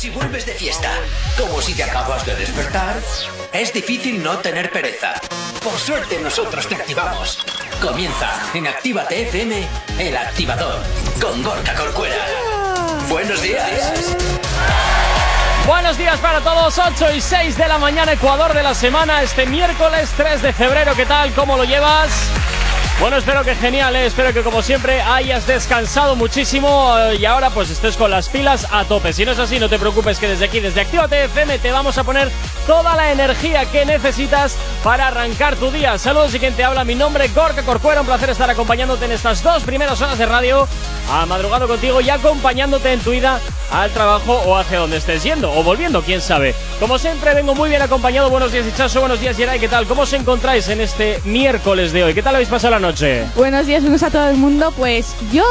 si vuelves de fiesta, como si te acabas de despertar, es difícil no tener pereza. Por suerte nosotros te activamos. Comienza en Actívate FM, el activador, con Gorka Corcuera. Buenos días. Buenos días para todos, 8 y 6 de la mañana, Ecuador de la semana, este miércoles 3 de febrero, ¿qué tal? ¿Cómo lo llevas? Bueno, espero que genial, ¿eh? espero que como siempre hayas descansado muchísimo eh, y ahora pues estés con las pilas a tope. Si no es así, no te preocupes que desde aquí, desde Actívate FM, te vamos a poner toda la energía que necesitas para arrancar tu día. Saludos y quien te habla, mi nombre es Gorka Corcuera, un placer estar acompañándote en estas dos primeras horas de radio, a madrugado contigo y acompañándote en tu ida al trabajo o hacia donde estés yendo o volviendo, quién sabe. Como siempre, vengo muy bien acompañado. Buenos días, Ichazo. Buenos días, Yeray. ¿Qué tal? ¿Cómo os encontráis en este miércoles de hoy? ¿Qué tal habéis pasado la noche? Buenos días, buenos a todo el mundo. Pues yo.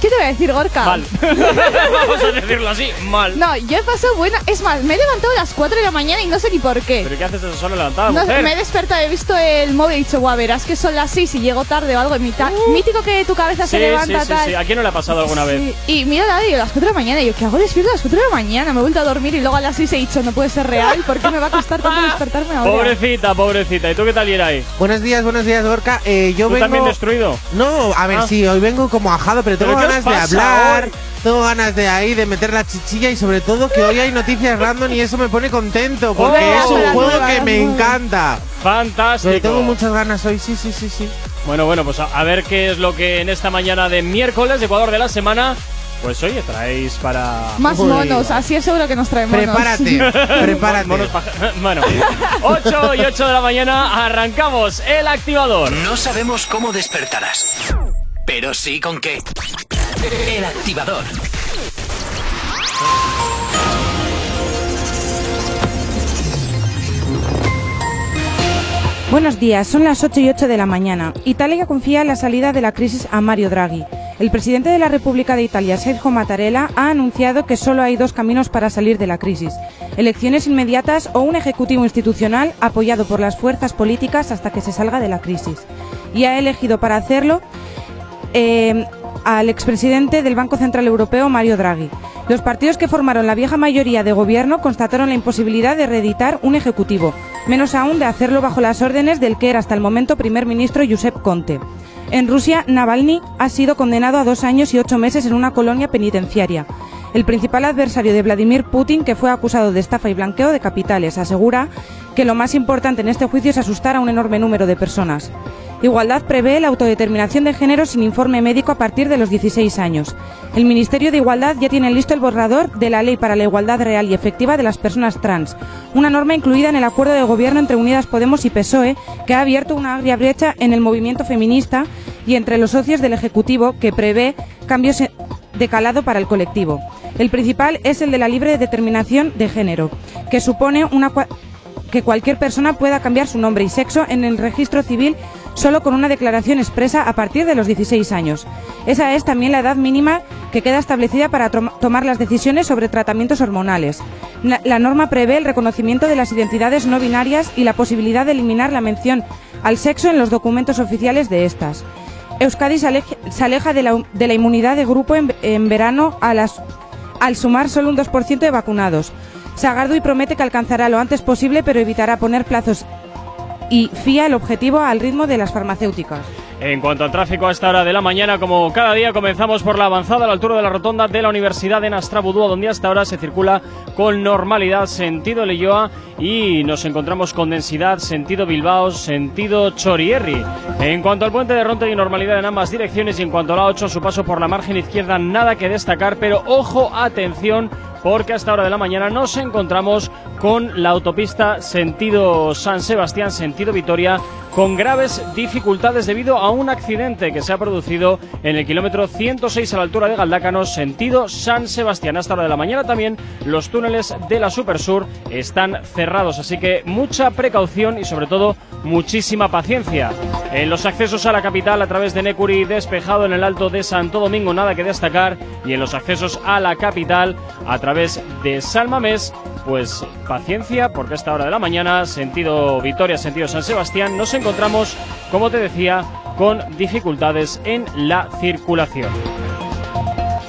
¿Qué te voy a decir, Gorka? Mal. Vamos a decirlo así, mal. No, yo he pasado buena. Es más, me he levantado a las 4 de la mañana y no sé ni por qué. ¿Pero qué haces eso solo No, mujer? me he despertado, he visto el móvil y he dicho, guau, verás que son las 6 y llego tarde o algo. En mitad. Mítico que tu cabeza Uh. Sí, se sí, levanta sí, tal. sí. ¿A quién no le ha pasado alguna vez? Sí. Y mira la a las 4 de la mañana. Y yo, ¿qué hago despierto a las 4 de la mañana? Me he vuelto a dormir y luego a las 6 he dicho, no puede ser real. ¿Por qué me va a costar tanto despertarme ahora? Pobrecita, pobrecita. ¿Y tú qué tal, Yeray? Buenos días, buenos días, Gorka. Eh, yo ¿Tú vengo. También destruido? No, a ver, Ah. sí, hoy vengo como ajado, pero tengo ¿Pero qué os ganas de hablar. hoy? Tengo ganas de ahí, de meter la chichilla y sobre todo que hoy hay noticias random y eso me pone contento porque Oh, es un juego que me encanta. Fantástico. Pero tengo muchas ganas hoy, sí, sí, sí, sí. Bueno, bueno, pues a, a ver qué es lo que en esta mañana de miércoles de Ecuador de la semana, pues oye, traéis para... Más Uy. monos, así es seguro que nos traemos. Prepárate, prepárate. Monos Bueno, 8 y 8 de la mañana arrancamos el activador. No sabemos cómo despertarás, pero sí con qué. El activador. Buenos días, son las 8 y 8 de la mañana. Italia confía en la salida de la crisis a Mario Draghi. El presidente de la República de Italia, Sergio Mattarella, ha anunciado que solo hay dos caminos para salir de la crisis. Elecciones inmediatas o un ejecutivo institucional apoyado por las fuerzas políticas hasta que se salga de la crisis. Y ha elegido para hacerlo eh, al expresidente del Banco Central Europeo, Mario Draghi. Los partidos que formaron la vieja mayoría de gobierno constataron la imposibilidad de reeditar un ejecutivo, menos aún de hacerlo bajo las órdenes del que era hasta el momento primer ministro Josep Conte. En Rusia, Navalny ha sido condenado a dos años y ocho meses en una colonia penitenciaria. El principal adversario de Vladimir Putin, que fue acusado de estafa y blanqueo de capitales, asegura que lo más importante en este juicio es asustar a un enorme número de personas. Igualdad prevé la autodeterminación de género sin informe médico a partir de los 16 años. El Ministerio de Igualdad ya tiene listo el borrador de la Ley para la Igualdad Real y Efectiva de las Personas Trans, una norma incluida en el acuerdo de gobierno entre Unidas Podemos y PSOE que ha abierto una agria brecha en el movimiento feminista y entre los socios del Ejecutivo que prevé cambios de calado para el colectivo. El principal es el de la libre determinación de género, que supone una que cualquier persona pueda cambiar su nombre y sexo en el registro civil solo con una declaración expresa a partir de los 16 años. Esa es también la edad mínima que queda establecida para tomar las decisiones sobre tratamientos hormonales. La, norma prevé el reconocimiento de las identidades no binarias y la posibilidad de eliminar la mención al sexo en los documentos oficiales de estas. Euskadi se, aleja de la, inmunidad de grupo en, verano al sumar solo un 2% de vacunados. Sagardui promete que alcanzará lo antes posible, pero evitará poner plazos y fía el objetivo al ritmo de las farmacéuticas. En cuanto al tráfico a esta hora de la mañana, como cada día, comenzamos por la avanzada a la altura de la rotonda de la Universidad de Nastrabudúa, donde hasta ahora se circula con normalidad sentido Leyoa y nos encontramos con densidad sentido Bilbao, sentido Chorierri. En cuanto al puente de Ronte hay normalidad en ambas direcciones y en cuanto a la 8, su paso por la margen izquierda, nada que destacar, pero ojo, atención, porque a esta hora de la mañana nos encontramos con la autopista sentido San Sebastián, sentido Vitoria, con graves dificultades debido a un accidente que se ha producido en el kilómetro 106 a la altura de Galdácanos, sentido San Sebastián. A esta hora de la mañana también los túneles de la Supersur están cerrados, así que mucha precaución y sobre todo muchísima paciencia. En los accesos a la capital a través de Necuri despejado en el alto de Santo Domingo, nada que destacar, y en los accesos a la capital a través de Salmamés, pues paciencia, porque a esta hora de la mañana, sentido Vitoria, sentido San Sebastián, nos encontramos, como te decía, con dificultades en la circulación.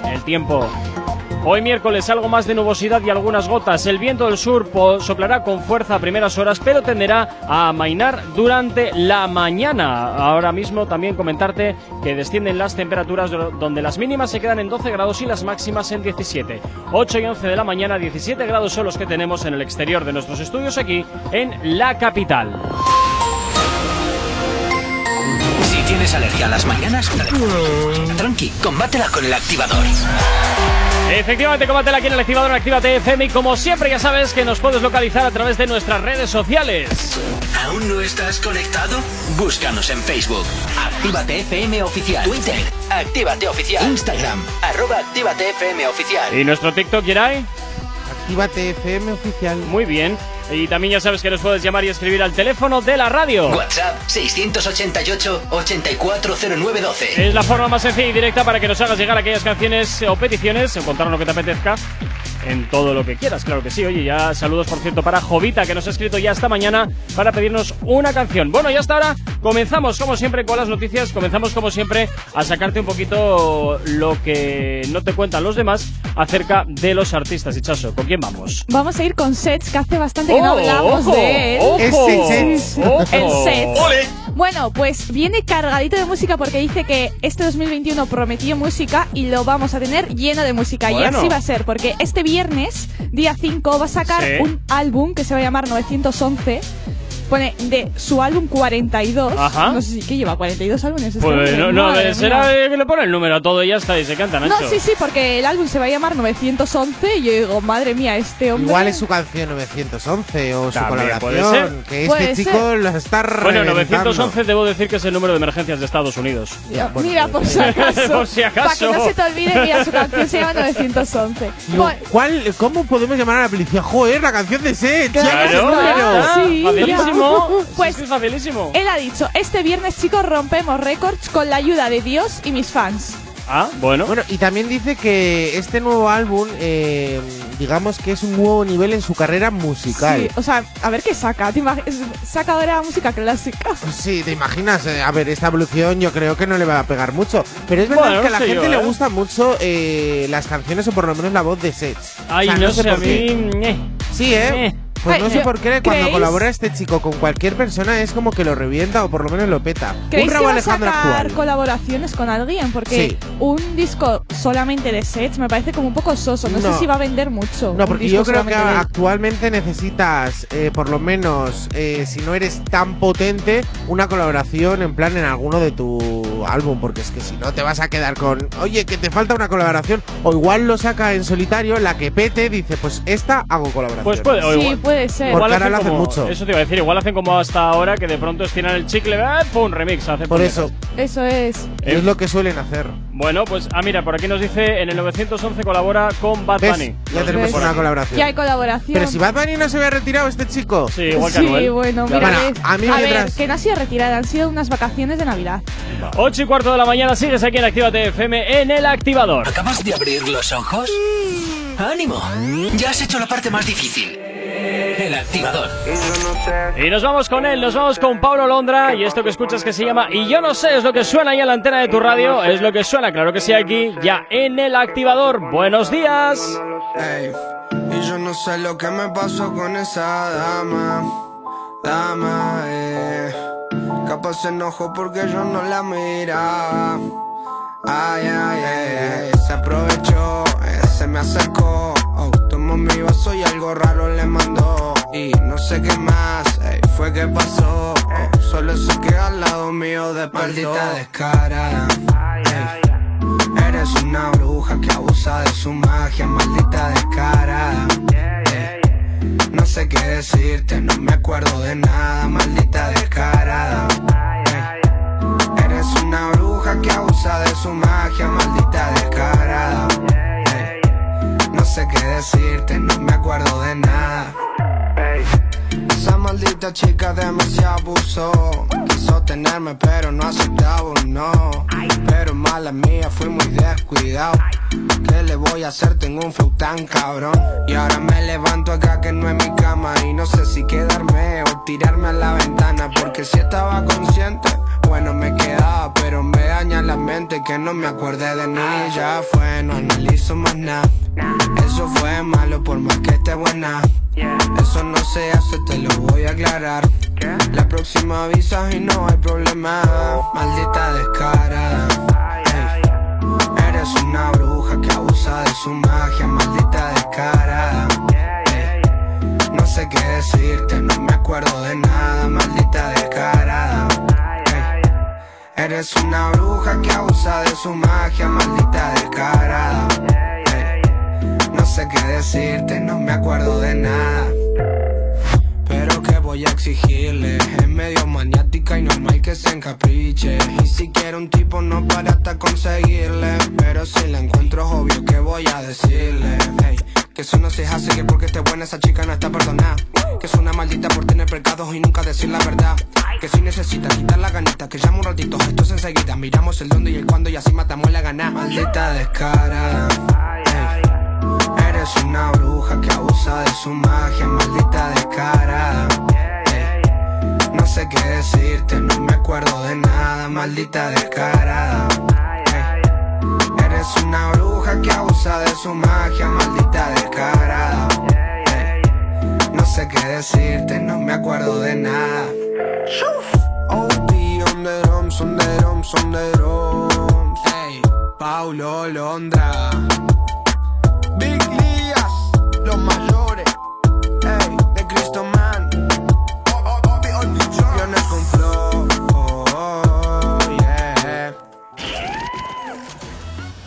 El tiempo Hoy miércoles algo más de nubosidad y algunas gotas. El viento del sur soplará con fuerza a primeras horas, pero tenderá a amainar durante la mañana. Ahora mismo también comentarte que descienden las temperaturas donde las mínimas se quedan en 12 grados y las máximas en 17. 8 y 11 de la mañana, 17 grados son los que tenemos en el exterior de nuestros estudios aquí en la capital. Si tienes alergia a las mañanas, tranqui, combátela con el activador. Efectivamente, combátela aquí en el activador en Actívate FM y como siempre ya sabes que nos puedes localizar a través de nuestras redes sociales. ¿Aún no estás conectado? Búscanos en Facebook. Actívate FM Oficial. Twitter. Actívate Oficial. Instagram. Arroba Actívate FM Oficial. ¿Y nuestro TikTok, Jirai? Actívate FM Oficial. Muy bien. Y también ya sabes que nos puedes llamar y escribir al teléfono de la radio. WhatsApp 688-840912. Es la forma más sencilla y directa para que nos hagas llegar aquellas canciones o peticiones o contarnos lo que te apetezca en todo lo que quieras, claro que sí. Oye, ya saludos por cierto para Jovita que nos ha escrito ya esta mañana para pedirnos una canción. Bueno, y hasta ahora comenzamos como siempre con las noticias, comenzamos como siempre a sacarte un poquito lo que no te cuentan los demás acerca de los artistas. Chaso, ¿con quién vamos? Vamos a ir con Sets, que hace bastante que no hablamos de él. Ojo, El Sets. Bueno, pues viene cargadito de música porque dice que este 2021 prometió música y lo vamos a tener lleno de música. Y así va a ser, porque este viernes, día 5, va a sacar un álbum que se va a llamar 911 pone de su álbum 42. Ajá. No sé si que lleva 42 álbumes. Este pues no, no, será que le pone el número a todo y ya está y se canta, No, sí, sí, porque el álbum se va a llamar 911 y yo digo, madre mía, este hombre. Igual es su canción 911 o su colaboración. Que este chico lo está Bueno, 911 debo decir que es el número de emergencias de Estados Unidos. mira, por si acaso. por si acaso. Para que no se te olvide, mira, su canción se llama 911. ¿Cuál, ¿Cómo podemos llamar a la policía? Joder, la canción de Seth. Claro, claro. Sí, pues es facilísimo. Él ha dicho, este viernes chicos rompemos récords con la ayuda de Dios y mis fans. Ah, bueno. Bueno, y también dice que este nuevo álbum, eh, digamos que es un nuevo nivel en su carrera musical. Sí, o sea, a ver qué saca. saca ahora música clásica. Sí, te imaginas. Eh, a ver, esta evolución yo creo que no le va a pegar mucho. Pero es verdad que a la gente le ¿eh? gusta mucho las canciones o por lo menos la voz de Sets. Ay, no, sé, a mí. Sí, ¿eh? Pues no sé por qué cuando colabora este chico con cualquier persona es como que lo revienta o por lo menos lo peta. ¿Creéis un que va a sacar colaboraciones con alguien? Porque un disco solamente de sets me parece como un poco soso. No, sé si va a vender mucho. No, porque yo creo que actualmente necesitas, eh, por lo menos, eh, si no eres tan potente, una colaboración en plan en alguno de tu álbum. Porque es que si no te vas a quedar con, oye, que te falta una colaboración. O igual lo saca en solitario, la que pete dice, pues esta hago colaboración. Pues puede, o igual, puede ser. Igual hacen mucho. Eso te iba a decir, igual hacen como hasta ahora que de pronto estiran el chicle, ¡ah! ¡pum! remix. Hace por eso. Eso es. Es lo que suelen hacer. Bueno, pues, ah, mira, por aquí nos dice en el 911 colabora con Bad Bunny. Ya tenemos una colaboración. Ya hay colaboración. Pero si Bad Bunny no se había retirado, este chico. Sí, igual que Sí, bueno, mira. a mí ver, que no ha sido retirada, han sido unas vacaciones de Navidad. 8 y cuarto de la mañana, sigues aquí en Actívate FM en el activador. ¿Acabas de abrir los ojos? ¡Ánimo! Ya has hecho la parte más difícil. El activador. Y nos vamos con él, nos vamos con Pablo Londra y esto que escuchas que se llama Y yo no sé, es lo que suena ahí en la antena de tu radio, es lo que suena, claro que sí, aquí, ya en el activador. Buenos días. y yo no sé lo que me pasó con esa dama, dama, eh. Capaz se enojó porque yo no la miraba. Ay, ay, ay, se aprovechó, eh, se me acercó mi vaso y algo raro le mandó. Y no sé qué más fue que pasó. solo sé que al lado mío de Maldita descarada. Eres una bruja que abusa de su magia, maldita descarada. No sé qué decirte, no me acuerdo de nada, maldita descarada. Eres una bruja que abusa de su magia, maldita descarada sé qué decirte, no me acuerdo de nada. Esa maldita chica demasiado abusó. Quiso tenerme, pero no aceptaba un no. Pero mala mía, fui muy descuidado. ¿Qué le voy a hacer? Tengo un flow tan cabrón. Y ahora me levanto acá que no es mi cama. Y no sé si quedarme o tirarme a la ventana. Porque si estaba consciente, bueno me quedaba. Pero me daña la mente que no me acuerde de ni Ya fue, no analizo más nada. Eso fue malo por más que esté buena. Eso no se hace, te lo voy a aclarar. La próxima avisas y no hay problema. Maldita descarada. Eres una bruja que abusa de su magia, maldita descarada. No sé qué decirte, no me acuerdo de nada, maldita descarada. Eres una bruja que abusa de su magia, maldita descarada. No sé qué decirte, no me acuerdo de nada. Pero que voy a exigirle, es medio maniática y normal que se encapriche. Y si quiero un tipo no para hasta conseguirle. Pero si la encuentro es obvio que voy a decirle. Que eso no se hace que porque esté buena esa chica no está perdonada. Que es una maldita por tener pecados y nunca decir la verdad. Que si necesita quitar la ganita, que llamo un ratito, esto es enseguida. Miramos el dónde y el cuándo y así matamos la gana. Maldita descarada es una bruja que abusa de su magia, maldita descarada. No sé qué decirte, no me acuerdo de nada, maldita descarada. Eres una bruja que abusa de su magia, maldita descarada. No sé qué decirte, no me acuerdo de nada. OD on the drums, on the drums, on the drums. Hey, Paulo Londra.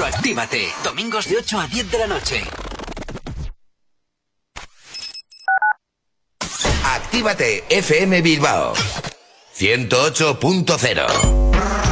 Actívate. Domingos de 8 a 10 de la noche. Actívate FM Bilbao 108.0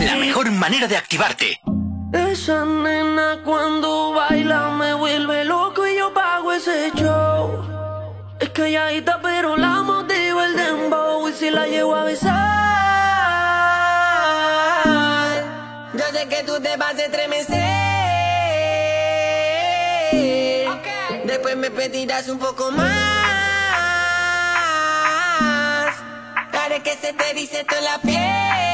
La mejor manera de activarte. Esa nena cuando baila me vuelve loco y yo pago ese show. Es calladita pero la motivo el dembow y si la llevo a besar Yo sé que tú te vas a estremecer. Después me pedirás un poco más. Haré que se te dice toda la piel.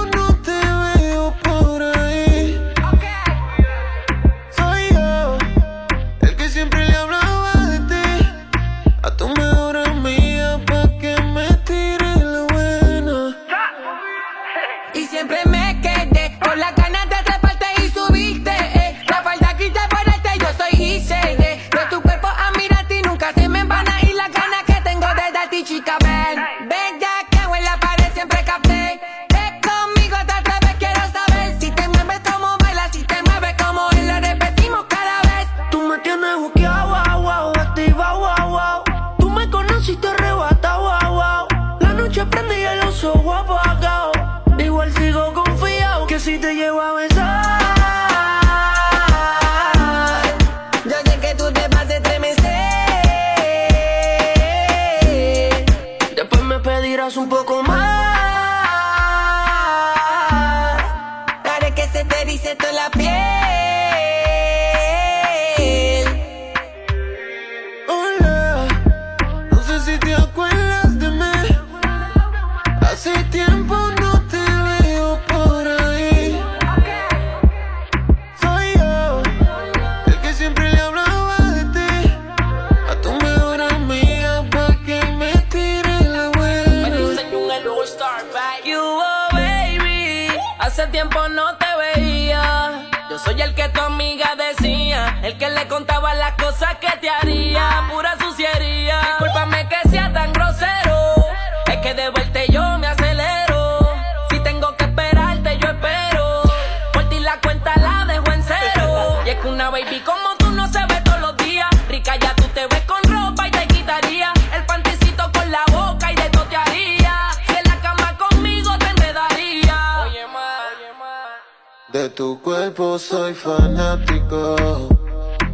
tu cuerpo soy fanático.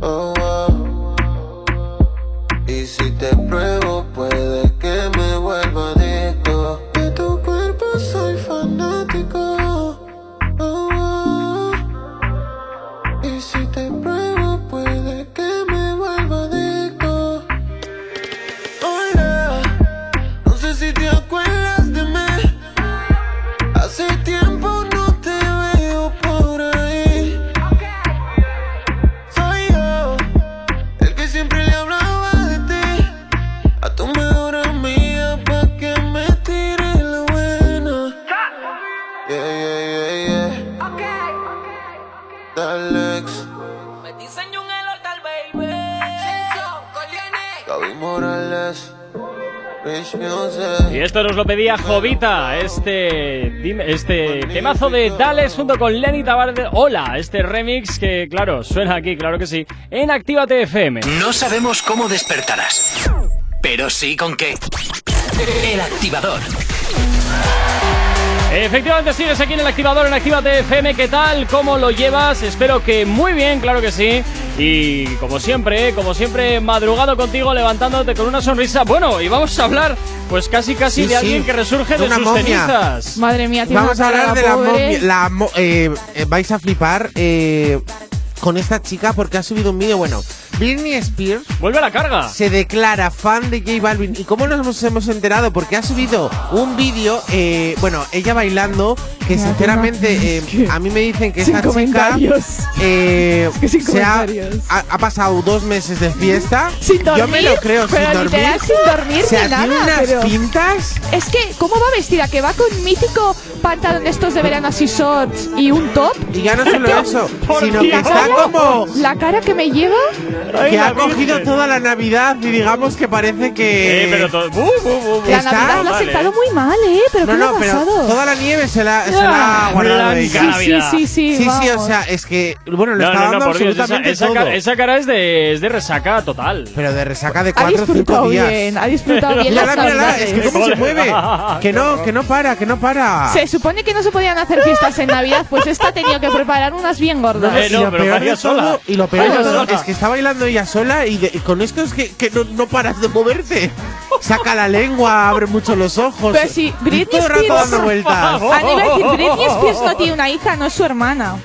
Oh, oh. Y si te pruebo, puede lo pedía Jovita, este este temazo de Dales junto con Lenny Tavares. Hola, este remix que, claro, suena aquí, claro que sí, en Actívate FM. No sabemos cómo despertarás, pero sí con qué. El activador. Efectivamente, sigues aquí en el activador en Actívate FM. ¿Qué tal? ¿Cómo lo llevas? Espero que muy bien, claro que sí. Y como siempre, como siempre, madrugado contigo, levantándote con una sonrisa. Bueno, y vamos a hablar, pues casi casi Sí, de sí, alguien que resurge de de, una sus momia. cenizas. Madre mía, tiene Vamos a hablar de la momia. La mo- eh, eh, vais a flipar eh, con esta chica porque ha subido un vídeo. Bueno, Britney Spears Vuelve a la carga. se declara fan de J Balvin. ¿Y cómo nos hemos, enterado? Porque ha subido un vídeo, eh, bueno, ella bailando, que Ya, sinceramente eh, a mí me dicen que esta chica eh, Es que sin se ha, comentarios. ha- ha pasado dos meses de fiesta. Sin dormir, Yo me lo creo, pero sin dormir. literal sin dormir O sea, ni tiene nada, unas pero- pintas. Es que, ¿cómo va vestida? Que va con mítico pantalón de estos de verano así shorts y un top. Y ya no solo eso, sino que está como La cara que me lleva. Que ha cogido toda la Navidad y digamos que parece que Eh, pero todo. bu, bu, bu. La Está Navidad lo ha sentado muy mal, ¿eh? ¿Pero no, qué le ha no, pero pasado? toda la nieve se la, se la ha guardado ahí. Navidad. Sí, sí, sí. Sí, sí, o sea, es que, bueno, le No, está no, dando no, por Dios. Esa, absolutamente esa todo. cara, esa cara es de, es de resaca total. Pero de resaca de Ha cuatro o cinco disfrutado días. bien, ha disfrutado bien Mírala, mírala, es que cómo se mueve. Que no, que no para, que no para. Se supone que no se podían hacer fiestas en Navidad, pues esta ha tenido que preparar unas bien gordas. Eh, no, lo pero todo, sola. y lo peor todo es que está bailando ella sola y, de- y con esto es que, que no, no paras de moverte. Saca la lengua, abre mucho los ojos. Pero si Britney todo el rato Spears- dando vueltas. A nivel Britney Spears no tiene una hija, no es su hermana.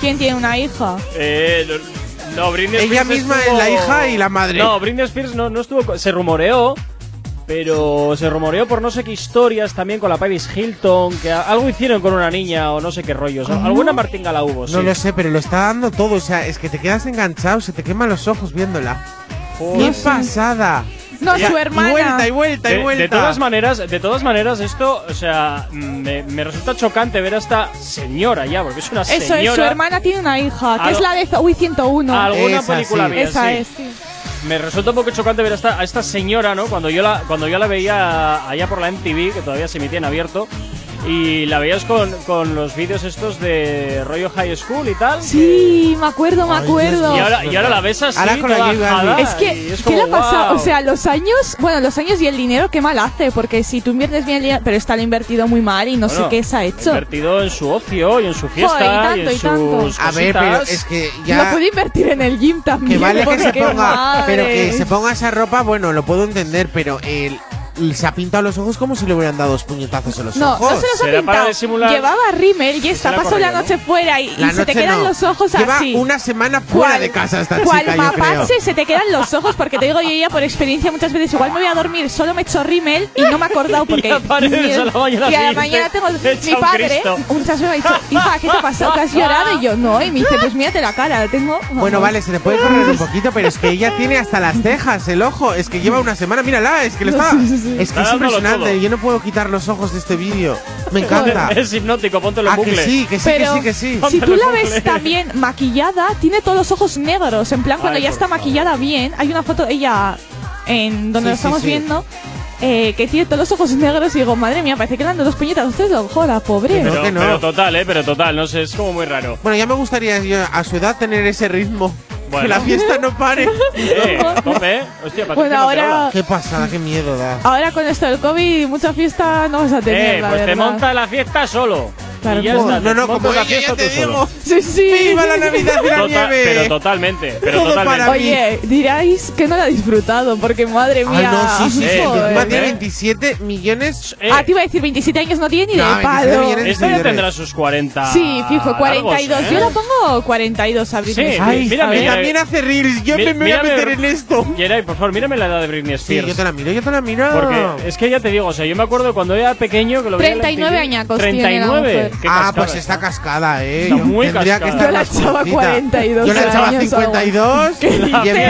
¿Quién tiene una hija? Eh, no, no, Britney Ella Spears misma estuvo- es la hija y la madre. No, Britney Spears no, no estuvo. Se rumoreó. Pero se rumoreó por no sé qué historias también con la Paris Hilton, que a- algo hicieron con una niña o no sé qué rollos. Alguna martinga la hubo, sí. No lo sé, pero lo está dando todo. O sea, es que te quedas enganchado, se te queman los ojos viéndola. ¡Qué pasada! No, Ya, su y hermana. Y vuelta, y vuelta, De, y de vuelta. todas maneras, de todas maneras, esto, o sea, me, me resulta chocante ver a esta señora ya, porque es una Eso señora. es, su hermana tiene una hija, que es la de Zoe 101. Alguna Esa película sí. mía, Esa sí. es, sí. Me resulta un poco chocante ver a esta, a esta señora, ¿no? Cuando yo la, cuando yo la veía allá por la MTV, que todavía se emitía en abierto, y la veías con, con los vídeos estos de rollo high school y tal. Sí, me acuerdo, me acuerdo. Y ahora, y ahora la ves así, Ahora con la toda ajada, Es que, ¿qué le ha pasado? O sea, los años, bueno, los años y el dinero, qué mal hace, porque si tú inviertes bien el dinero, pero está lo invertido muy mal y no Bueno, sé qué se ha hecho. Invertido en su ocio y en su fiesta Joder, y tanto, y en y tanto. sus A ver, pero es que Lo ya. puede invertir en el gym también. Que vale que porque se ponga, madre. pero que se ponga esa ropa, bueno, lo puedo entender, pero el, se ha pintado los ojos como si le hubieran dado dos puñetazos en los No, ojos. no se los ha para pintado. disimular- Llevaba rímel y está pasó la noche fuera y, se te quedan no. los ojos Lleva así. una semana fuera ¿Cuál- de casa esta cuál chica, yo creo. mapache se te quedan los ojos porque te digo yo ya por experiencia muchas veces igual me voy a dormir solo me echo rímel y no me he acordado porque Y apareces a la mañana y a la mañana tengo mi un padre Cristo. muchas veces me ha dicho hija ¿qué te ha pasado? ¿que has llorado? y yo no y me dice pues mírate la cara tengo Bueno, vale, se le puede correr un poquito, pero es que ella tiene hasta las cejas, el ojo. Es que lleva una semana, mírala, es que lo está. Es que Está es dándolo impresionante. todo. Yo no puedo quitar los ojos de este vídeo. Me encanta. Es hipnótico, póntelo en Ah, que bucle. sí, que sí, pero que sí, que sí. si tú la ves también maquillada tiene todos los ojos negros en plan cuando Ay, ya por está favor. maquillada bien hay una foto de ella en donde Sí, lo sí, estamos sí. viendo eh, que tiene todos los ojos negros y digo madre mía parece que le dan dos puñetas ojo la pobre Pero, que no. pero total, eh, pero total, no sé, es como muy raro. Bueno, ya me gustaría yo, a su edad tener ese ritmo. Bueno. Que la fiesta no pare. Eh, tope, eh. Hostia, Patricia Bueno, ahora-. Qué pasada, qué miedo da. Ahora con esto del COVID, mucha fiesta no vas a tener, Eh, la pues te verdad. monta la fiesta solo. Claro, y ya está, no, te no, montas como la ella, fiesta ya te tú solo. digo. Sí, sí. ¡Viva la Navidad y la Tota- nieve! pero totalmente, pero Todo totalmente. para- Oye, diráis que no lo ha disfrutado, porque madre Ah, mía. no, sí, sí, sí. Eh, joder. Encima tiene ¿eh? 27 millones. Eh, Ah, te iba a decir 27 años, no tiene ni No, de 27 palo. millones. esta ya seguidores. tendrá sus 40. Sí, fijo, 42. largos, ¿eh? Yo la pongo 42 a Britney Sí. Ay, mira, mira, también hace reels. Yo Mi- me, voy a meter en esto. Por favor, mírame la edad de Britney Sí, Spears. yo te la miro, yo te la miro. Porque es que ya te digo, o sea, yo me acuerdo cuando era pequeño que lo veía en la 39 MTV. añacos tiene la 39. mujer. Qué ah, cascada, pues está cascada, eh. Está Yo muy tendría que cascada. estar Yo la echaba jovencita. 42 Yo la echaba años, 52 ¿Qué y en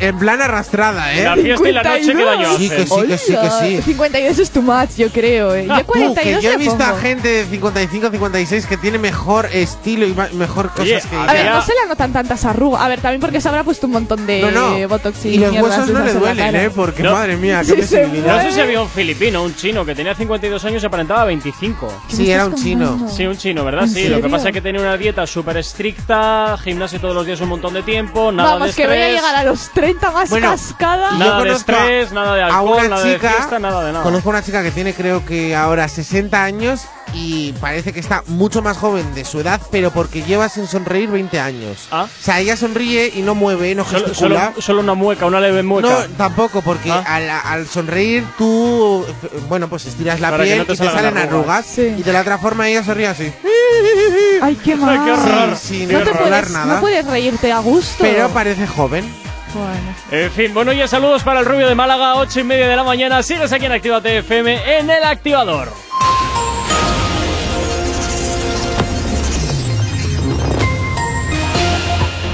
en plan arrastrada, La eh. fiesta y la noche, que sí, que sí, que sí. 52 es too much, yo creo. Eh. Yo Tú, 42 que yo he visto a gente de 55, 56 que tiene mejor estilo y mejor cosas Oye, que A ver, no se le notan tantas arrugas. A ver, también porque se habrá puesto un montón de No, no. botox y, Y los huesos no le duelen, eh, porque No. madre mía, Sí, qué visibilidad. No sé si había un filipino, un chino que tenía 52 años y aparentaba 25. ¿Qué Sí, era un chino. Sí, un chino, ¿verdad? ¿En Sí, lo que pasa es que tenía una dieta súper estricta, gimnasio todos los días un montón de tiempo, nada Vamos, de que estrés. voy a llegar a los 30 más Bueno, cascada. Nada de estrés, nada de a alcohol, una nada de chica- fiesta, nada de nada. Conozco una chica que tiene creo que ahora 60 años y parece que está mucho más joven de su edad, pero porque lleva sin sonreír 20 años. Ah. O sea, ella sonríe y no mueve, no Solo, gesticula. solo- solo una mueca, una leve mueca. No, tampoco, porque Ah. al, al sonreír tú, bueno, pues estiras la Para piel no te y te salen arrugas. arrugas. Sí. Y de la otra forma ella sonríe así. Ay, qué mal. qué horror. Sí, sin No te puedes, nada. no puedes reírte a gusto. Pero parece joven. Bueno. En fin, bueno, ya saludos para el rubio de Málaga, 8 y media de la mañana. Sigues aquí en Actívate FM en el activador.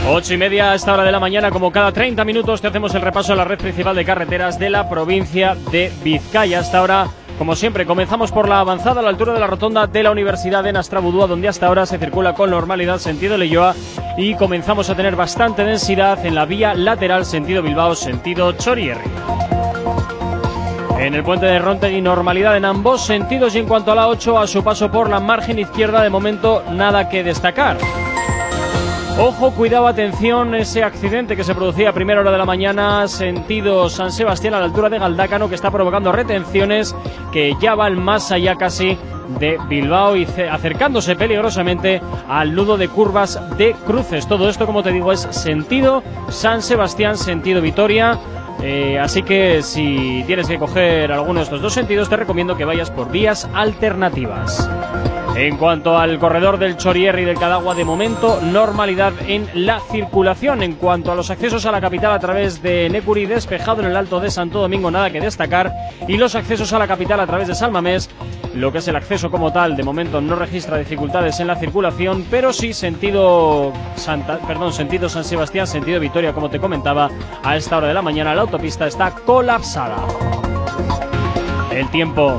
Ocho y media a esta hora de la mañana, como cada 30 minutos, te hacemos el repaso a la red principal de carreteras de la provincia de Vizcaya. Hasta ahora Como siempre, comenzamos por la avanzada a la altura de la rotonda de la Universidad de Nastrabudúa, donde hasta ahora se circula con normalidad sentido Leyoa y comenzamos a tener bastante densidad en la vía lateral sentido Bilbao, sentido Chorierri. En el puente de Rontegui, normalidad en ambos sentidos y en cuanto a la 8, a su paso por la margen izquierda, de momento nada que destacar. Ojo, cuidado, atención, ese accidente que se producía a primera hora de la mañana, sentido San Sebastián a la altura de Galdácano, que está provocando retenciones que ya van más allá casi de Bilbao y acercándose peligrosamente al nudo de curvas de cruces. Todo esto, como te digo, es sentido San Sebastián, sentido Vitoria. Eh, así que si tienes que coger alguno de estos dos sentidos, te recomiendo que vayas por vías alternativas. En cuanto al corredor del Chorierri y del Cadagua, de momento, normalidad en la circulación. En cuanto a los accesos a la capital a través de Necuri, despejado en el Alto de Santo Domingo, nada que destacar. Y los accesos a la capital a través de Salmamés, lo que es el acceso como tal, de momento no registra dificultades en la circulación, pero sí sentido, Santa, perdón, sentido San Sebastián, sentido Vitoria, como te comentaba, a esta hora de la mañana la autopista está colapsada. El tiempo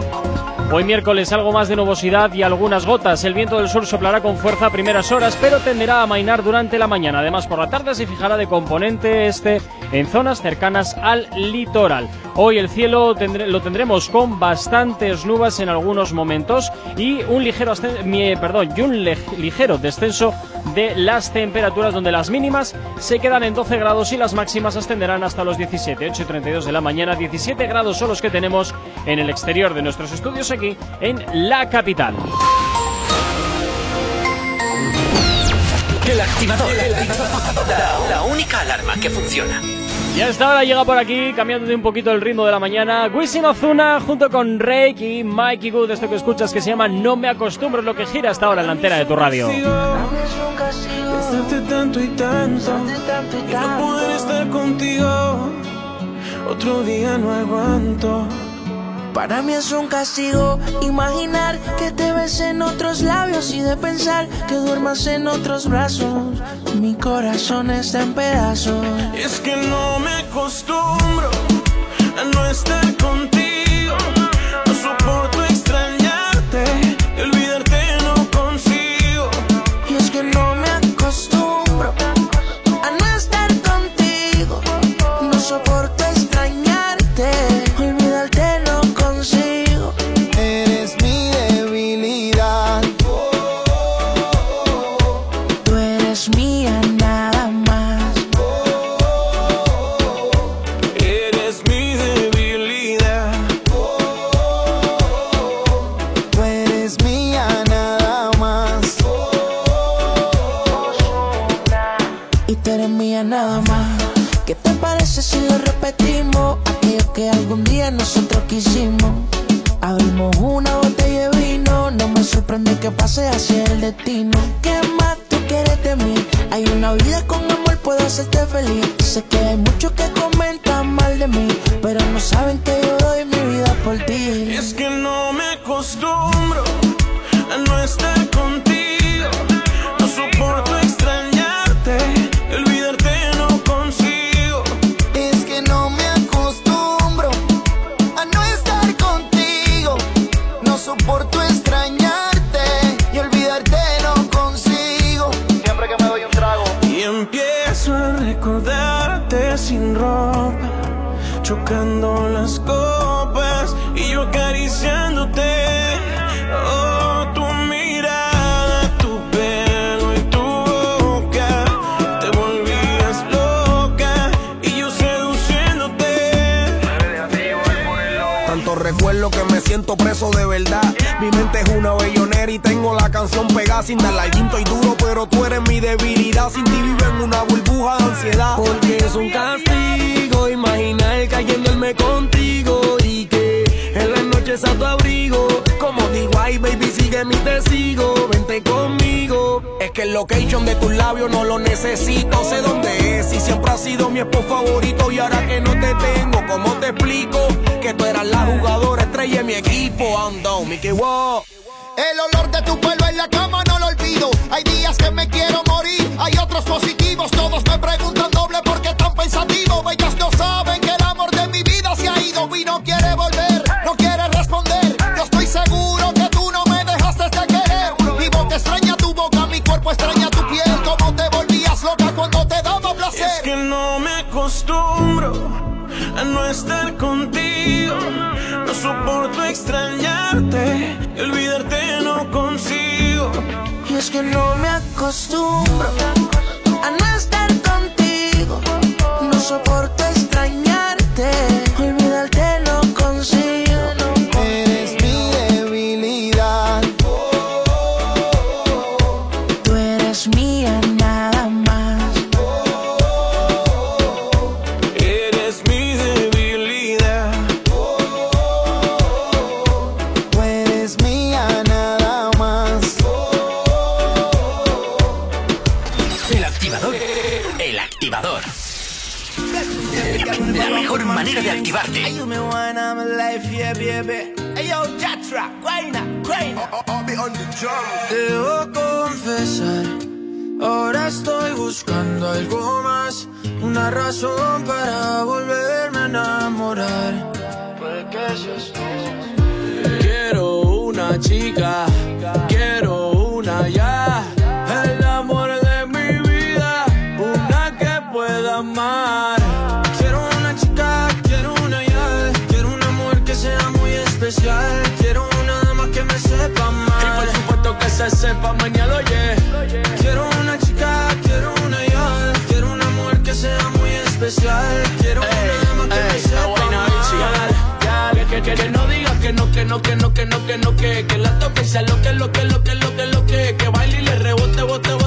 Hoy miércoles algo más de nubosidad y algunas gotas. El viento del sur soplará con fuerza a primeras horas, pero tenderá a amainar durante la mañana. Además, por la tarde se fijará de componente este en zonas cercanas al litoral. Hoy el cielo lo tendremos con bastantes nubes en algunos momentos y un ligero, perdón, y un ligero descenso de las temperaturas donde las mínimas se quedan en 12 grados y las máximas ascenderán hasta los 17, 8 y 32 de la mañana. 17 grados son los que tenemos en el exterior de nuestros estudios aquí en la capital. El activador. La, única alarma que funciona. Y hasta ahora llega por aquí, cambiando de un poquito el ritmo de la mañana, Wisin Ozuna junto con Rake y Mikey Good, esto que escuchas que se llama No me acostumbro, es lo que gira hasta ahora en la antena de tu radio. tanto y tanto, no poder estar contigo, otro día no aguanto. Para mí es un castigo imaginar que te ves en otros labios y de pensar que duermas en otros brazos. Mi corazón está en pedazos. Es que no me acostumbro a no estar contigo. Nosotros quisimos. Abrimos una botella de vino, no me sorprende que pase así el destino. ¿Qué más tú quieres de mí? Hay una vida con amor, puedo hacerte feliz. Sé que hay muchos que comentan mal de mí, pero no saben que yo doy mi vida por ti. Es que no me acostumbro a no estar contigo, chocando las copas y yo acariciándote. Siento preso de verdad. Mi mente es una bellonera y tengo la canción pegada sin darle al y duro, pero tú eres mi debilidad. Sin ti vivo en una burbuja de ansiedad. Porque es un castigo imaginar cayéndome contigo y que en las noches a tu abrigo. Como digo, ay baby, sigue mi testigo, vente conmigo. Es que el location de tus labios no lo necesito, sé dónde es y siempre ha sido mi esposo favorito. Y ahora que no te tengo, ¿cómo te explico? Que tú eras la jugadora estrella de mi equipo. Down, Mickey Wow. El olor de tu pelo en la cama no lo olvido. Hay días que me quiero morir, hay otros positivos. Todos me preguntan doble por qué tan pensativo. Ellas no saben que el amor de mi vida se ha ido y no quiere volver, acostumbro a no estar contigo. No soporto extrañarte y olvidarte no consigo. Y es que no me acostumbro a no estar contigo. No soporto extrañarte, olvidarte Debo confesar, ahora estoy buscando algo más, una razón para volverme a enamorar. Quiero una chica, quiero una ya, que sepa mañana, oye. Quiero una chica, quiero una ya, quiero una mujer que sea muy especial, quiero una dama que me sepa amar. Que, que, que no digas que no, que no, que no, que no, que no, que, que la toque y sea lo que, lo que, lo que, lo que, lo que, que baile y le rebote, bote, bote, bote, bote,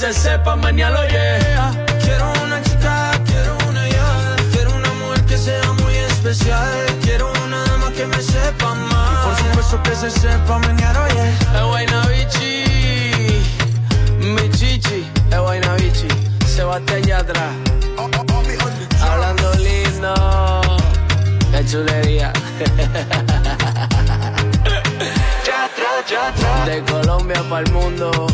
se sepa mañana, yeah. Quiero una chica, quiero una ya, quiero una mujer que sea muy especial, quiero una dama que me sepa amar. Y por supuesto que se sepa mañana. Es buena bichi, mi chichi, buena bichi, Sebastián Yatra. Hablando lindo, qué chulería. De Colombia para el mundo.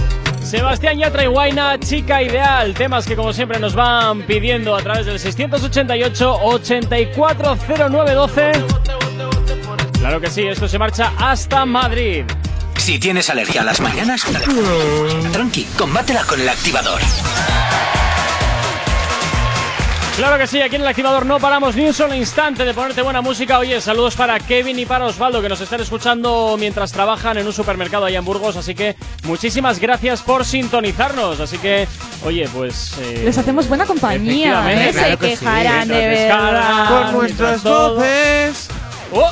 Sebastián Yatra y Guaina, chica ideal. Temas que como siempre nos van pidiendo a través del 688-840912. Claro que sí, esto se marcha hasta Madrid. Si tienes alergia a las mañanas, tranqui, combátela con el activador. Claro que sí, aquí en el activador no paramos ni un solo instante de ponerte buena música. Oye, saludos para Kevin y para Osvaldo que nos están escuchando mientras trabajan en un supermercado allá en Burgos. Así que muchísimas gracias por sintonizarnos. Así que, oye, pues. Eh, Les hacemos buena compañía. Se que sí, quejarán de Con nuestras voces. ¡Oh!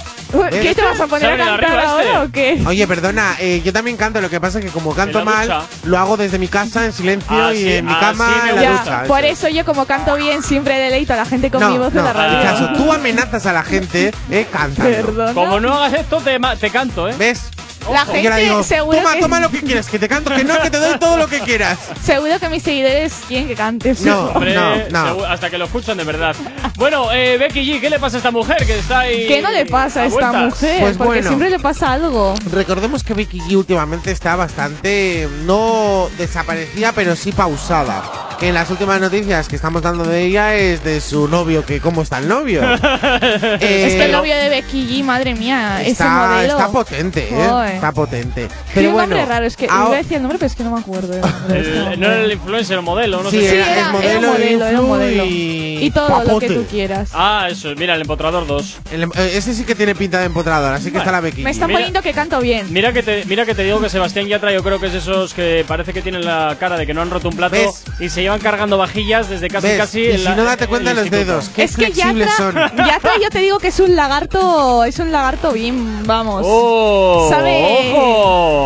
¿Qué te vas a poner a cantar arriba este. ahora o qué? Oye, perdona, eh, yo también canto, lo que pasa es que como canto mal, ducha. lo hago desde mi casa en silencio Ah, y sí, en mi así cama me en la Ya, ducha. por eso yo como canto bien siempre deleito a la gente con mi voz no, en la radio. Picasso, tú amenazas a la gente, eh, cantando. Perdona. Como no hagas esto, te, te canto, ¿eh? ¿Ves? La gente digo, seguro toma, que- toma lo que quieras, que te canto, que no, que te doy todo lo que quieras. Seguro que mis seguidores quieren que cantes. No. Hombre, no. segu- hasta que lo escuchan de verdad. Bueno, eh, Becky G, ¿qué le pasa a esta mujer que está ahí? ¿Qué no le pasa a esta vueltas? mujer? Pues Porque bueno. siempre le pasa algo. Recordemos que Becky G últimamente está bastante, no desaparecida, pero sí pausada. que en las últimas noticias que estamos dando de ella es de su novio, que cómo está el novio. Eh, es que el novio de Becky G, madre mía, ese modelo. Está potente, ¿eh? Está potente. Pero un nombre raro, es que iba a decir el nombre, pero es que no me acuerdo. Este no era el influencer, el modelo, no sí, sé era, era, modelo, era modelo, era modelo. Y, y todo lo que tú quieras. Ah, eso, mira, el empotrador 2. Em, eh, ese sí que tiene pinta de empotrador, así que está la Becky. Me están poniendo que canto bien. Mira que, te, mira que te digo que Sebastián Yatra yo creo que es esos que parece que tienen la cara de que no han roto un plato y se llevan cargando vajillas desde casi casi. Y si no date cuenta los dedos, qué es que flexibles son. Yatra yo te digo que es un lagarto, es un lagarto bien, vamos. Oh, ¿Sabe?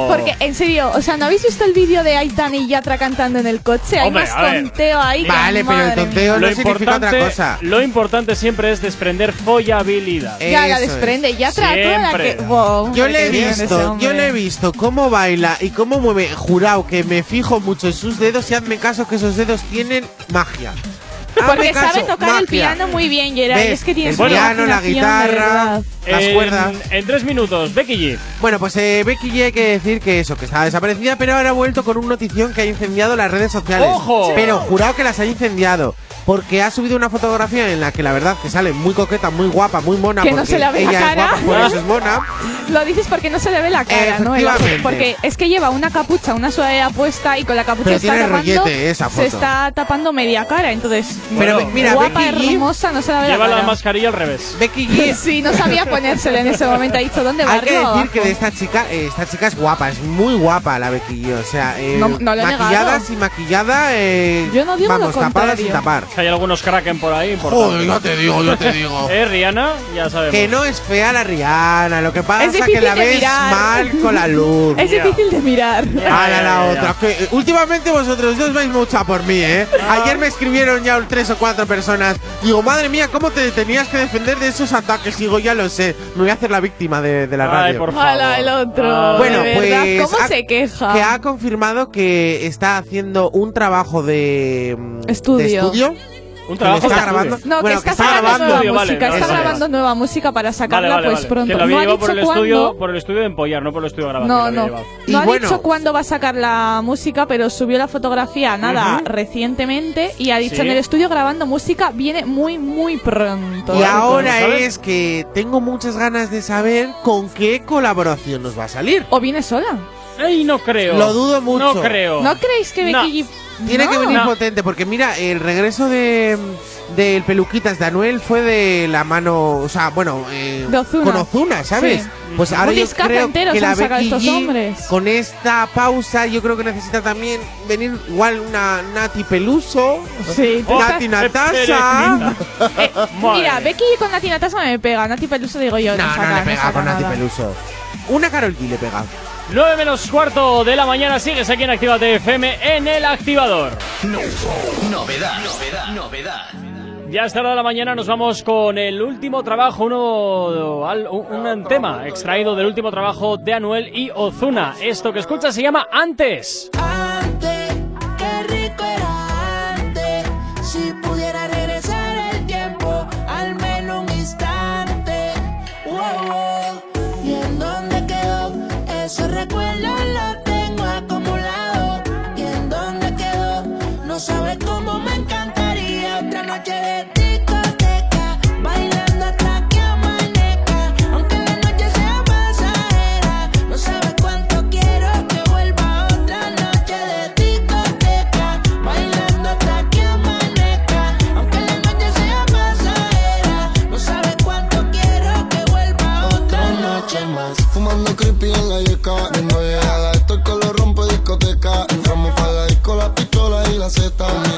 Porque en serio, o sea, ¿no habéis visto el vídeo de Aitan y Yatra cantando en el coche? Hay más tonteo ahí. Vale, pero el tonteo no significa otra cosa. Lo importante siempre es desprender follabilidad. Ya la desprende, Yatra toda la que. yo le he visto, yo le he visto cómo baila y cómo mueve. Jurado que me fijo mucho en sus dedos y hazme caso que esos dedos tienen magia. Porque sabe tocar el piano muy bien, Gerard. Es que tiene el piano, la guitarra, las cuerdas. En tres minutos, Becky G. Bueno, pues eh, Becky G hay que decir que eso, que estaba desaparecida, pero ahora ha vuelto con una notición que ha incendiado las redes sociales. ¡Ojo! Pero jurado que las ha incendiado porque ha subido una fotografía en la que la verdad que sale muy coqueta, muy guapa, muy mona. Que no se le ve ella la cara. Es guapa, por eso es mona. Lo dices porque no se le ve la cara, ¿no? Porque es que lleva una capucha, una sudadera puesta y con la capucha está tapando, esa foto. se está tapando media cara, entonces. Pero mira, guapa, Becky hermosa, no se la ve lleva la cara. la mascarilla al revés. Becky G. sí, no sabía en ese momento. Ha dicho dónde va. Hay que decir que de esta chica, eh, esta chica es guapa, es muy guapa la Becky G. O sea, eh, no, no maquillada sin maquillada, eh, Yo no digo vamos, lo tapada sin tapar. Hay algunos kraken por ahí. Joder, yo te digo, yo te digo. eh, Rihanna, ya sabemos. Que no es fea la Rihanna, lo que pasa es, que la ves mirar. mal con la luz. Es difícil de mirar. A la, la otra. Que, últimamente vosotros dos vais mucha por mí, ¿eh? Ah. Ayer me escribieron ya tres o cuatro personas. Digo, madre mía, ¿cómo te tenías que defender de esos ataques? Digo, ya lo sé. Me voy a hacer la víctima de, de la Ay, radio. por favor. Hola, el otro. Ah. Bueno, de verdad, pues. ¿Cómo ha- se queja? Que ha confirmado que está haciendo un trabajo de. mm, Estudio. de estudio. Un que trabajo está de grabando. No, bueno, que está, sacando grabando. nueva Estudio, música, vale, está vale. grabando nueva música para sacarla Vale, vale, pues vale. pronto. Que lo había no ha llevado dicho por el cuándo. estudio, por el estudio de empollar, no por el estudio grabación. No, no. No ha bueno. dicho cuándo va a sacar la música, pero subió la fotografía, nada, recientemente y ha dicho Sí. en el estudio grabando música viene muy, muy pronto. Y ahora es que tengo muchas ganas de saber con qué colaboración nos va a salir. ¿O viene sola? Ey, no creo. Lo dudo mucho. No creo. ¿No creéis que. Becky Tiene No. que venir No. potente, porque mira, el regreso de del Peluquitas de Anuel fue de la mano, o sea, bueno, eh, De Ozuna. con Ozuna, ¿sabes? Sí. Pues ahora Un yo creo entero que se la Becky estos hombres. con esta pausa, yo creo que necesita también venir igual una Nati Peluso, Sí, Nati Natasha. Eh, Madre mira. Becky con Nati Natasha me pega. Nati Peluso digo yo. No, No, no, le pega saca con Nati nada. Peluso. Una Carol G le pega. 9 menos cuarto de la mañana, sigues aquí en Actívate FM en el activador. Novedad, novedad, novedad. Ya a esta hora de la mañana nos vamos con el último trabajo, uno, al- un, un tema extraído del último trabajo de Anuel y Ozuna. Esto que escuchas se llama Antes. Antes, Esos pistola y la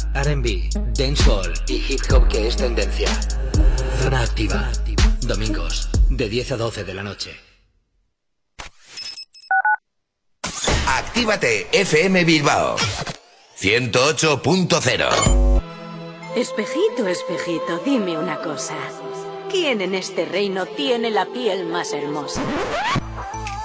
RB, dancehall y hip hop que es tendencia. Zona activa. Domingos, de 10 a 12 de la noche. Actívate FM Bilbao 108.0 Espejito, espejito, dime una cosa. ¿Quién en este reino tiene la piel más hermosa?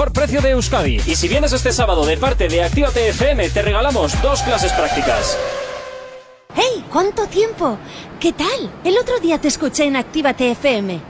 mejor precio de Euskadi. Y si vienes este sábado de parte de Actívate FM, te regalamos dos clases prácticas. ¡Hey! ¿Cuánto tiempo? ¿Qué tal? El otro día te escuché en Actívate FM.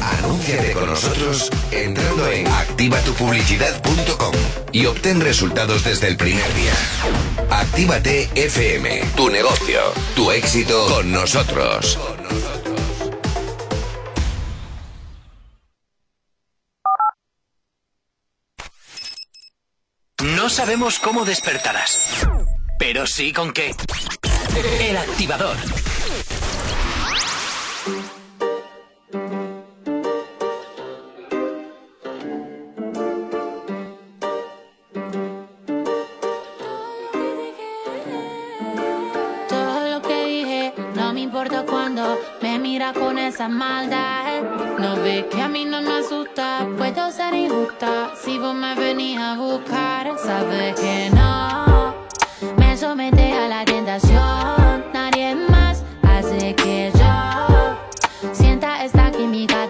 Anúnciate con nosotros entrando en activatupublicidad.com y obtén resultados desde el primer día. Actívate FM, tu negocio, tu éxito con nosotros. No sabemos cómo despertarás, pero sí con qué. El activador. No ve que a mí no me asusta, puedo ser injusta. Si vos me venís a buscar, sabes que no. Me somete a la tentación, nadie más hace que yo sienta esta química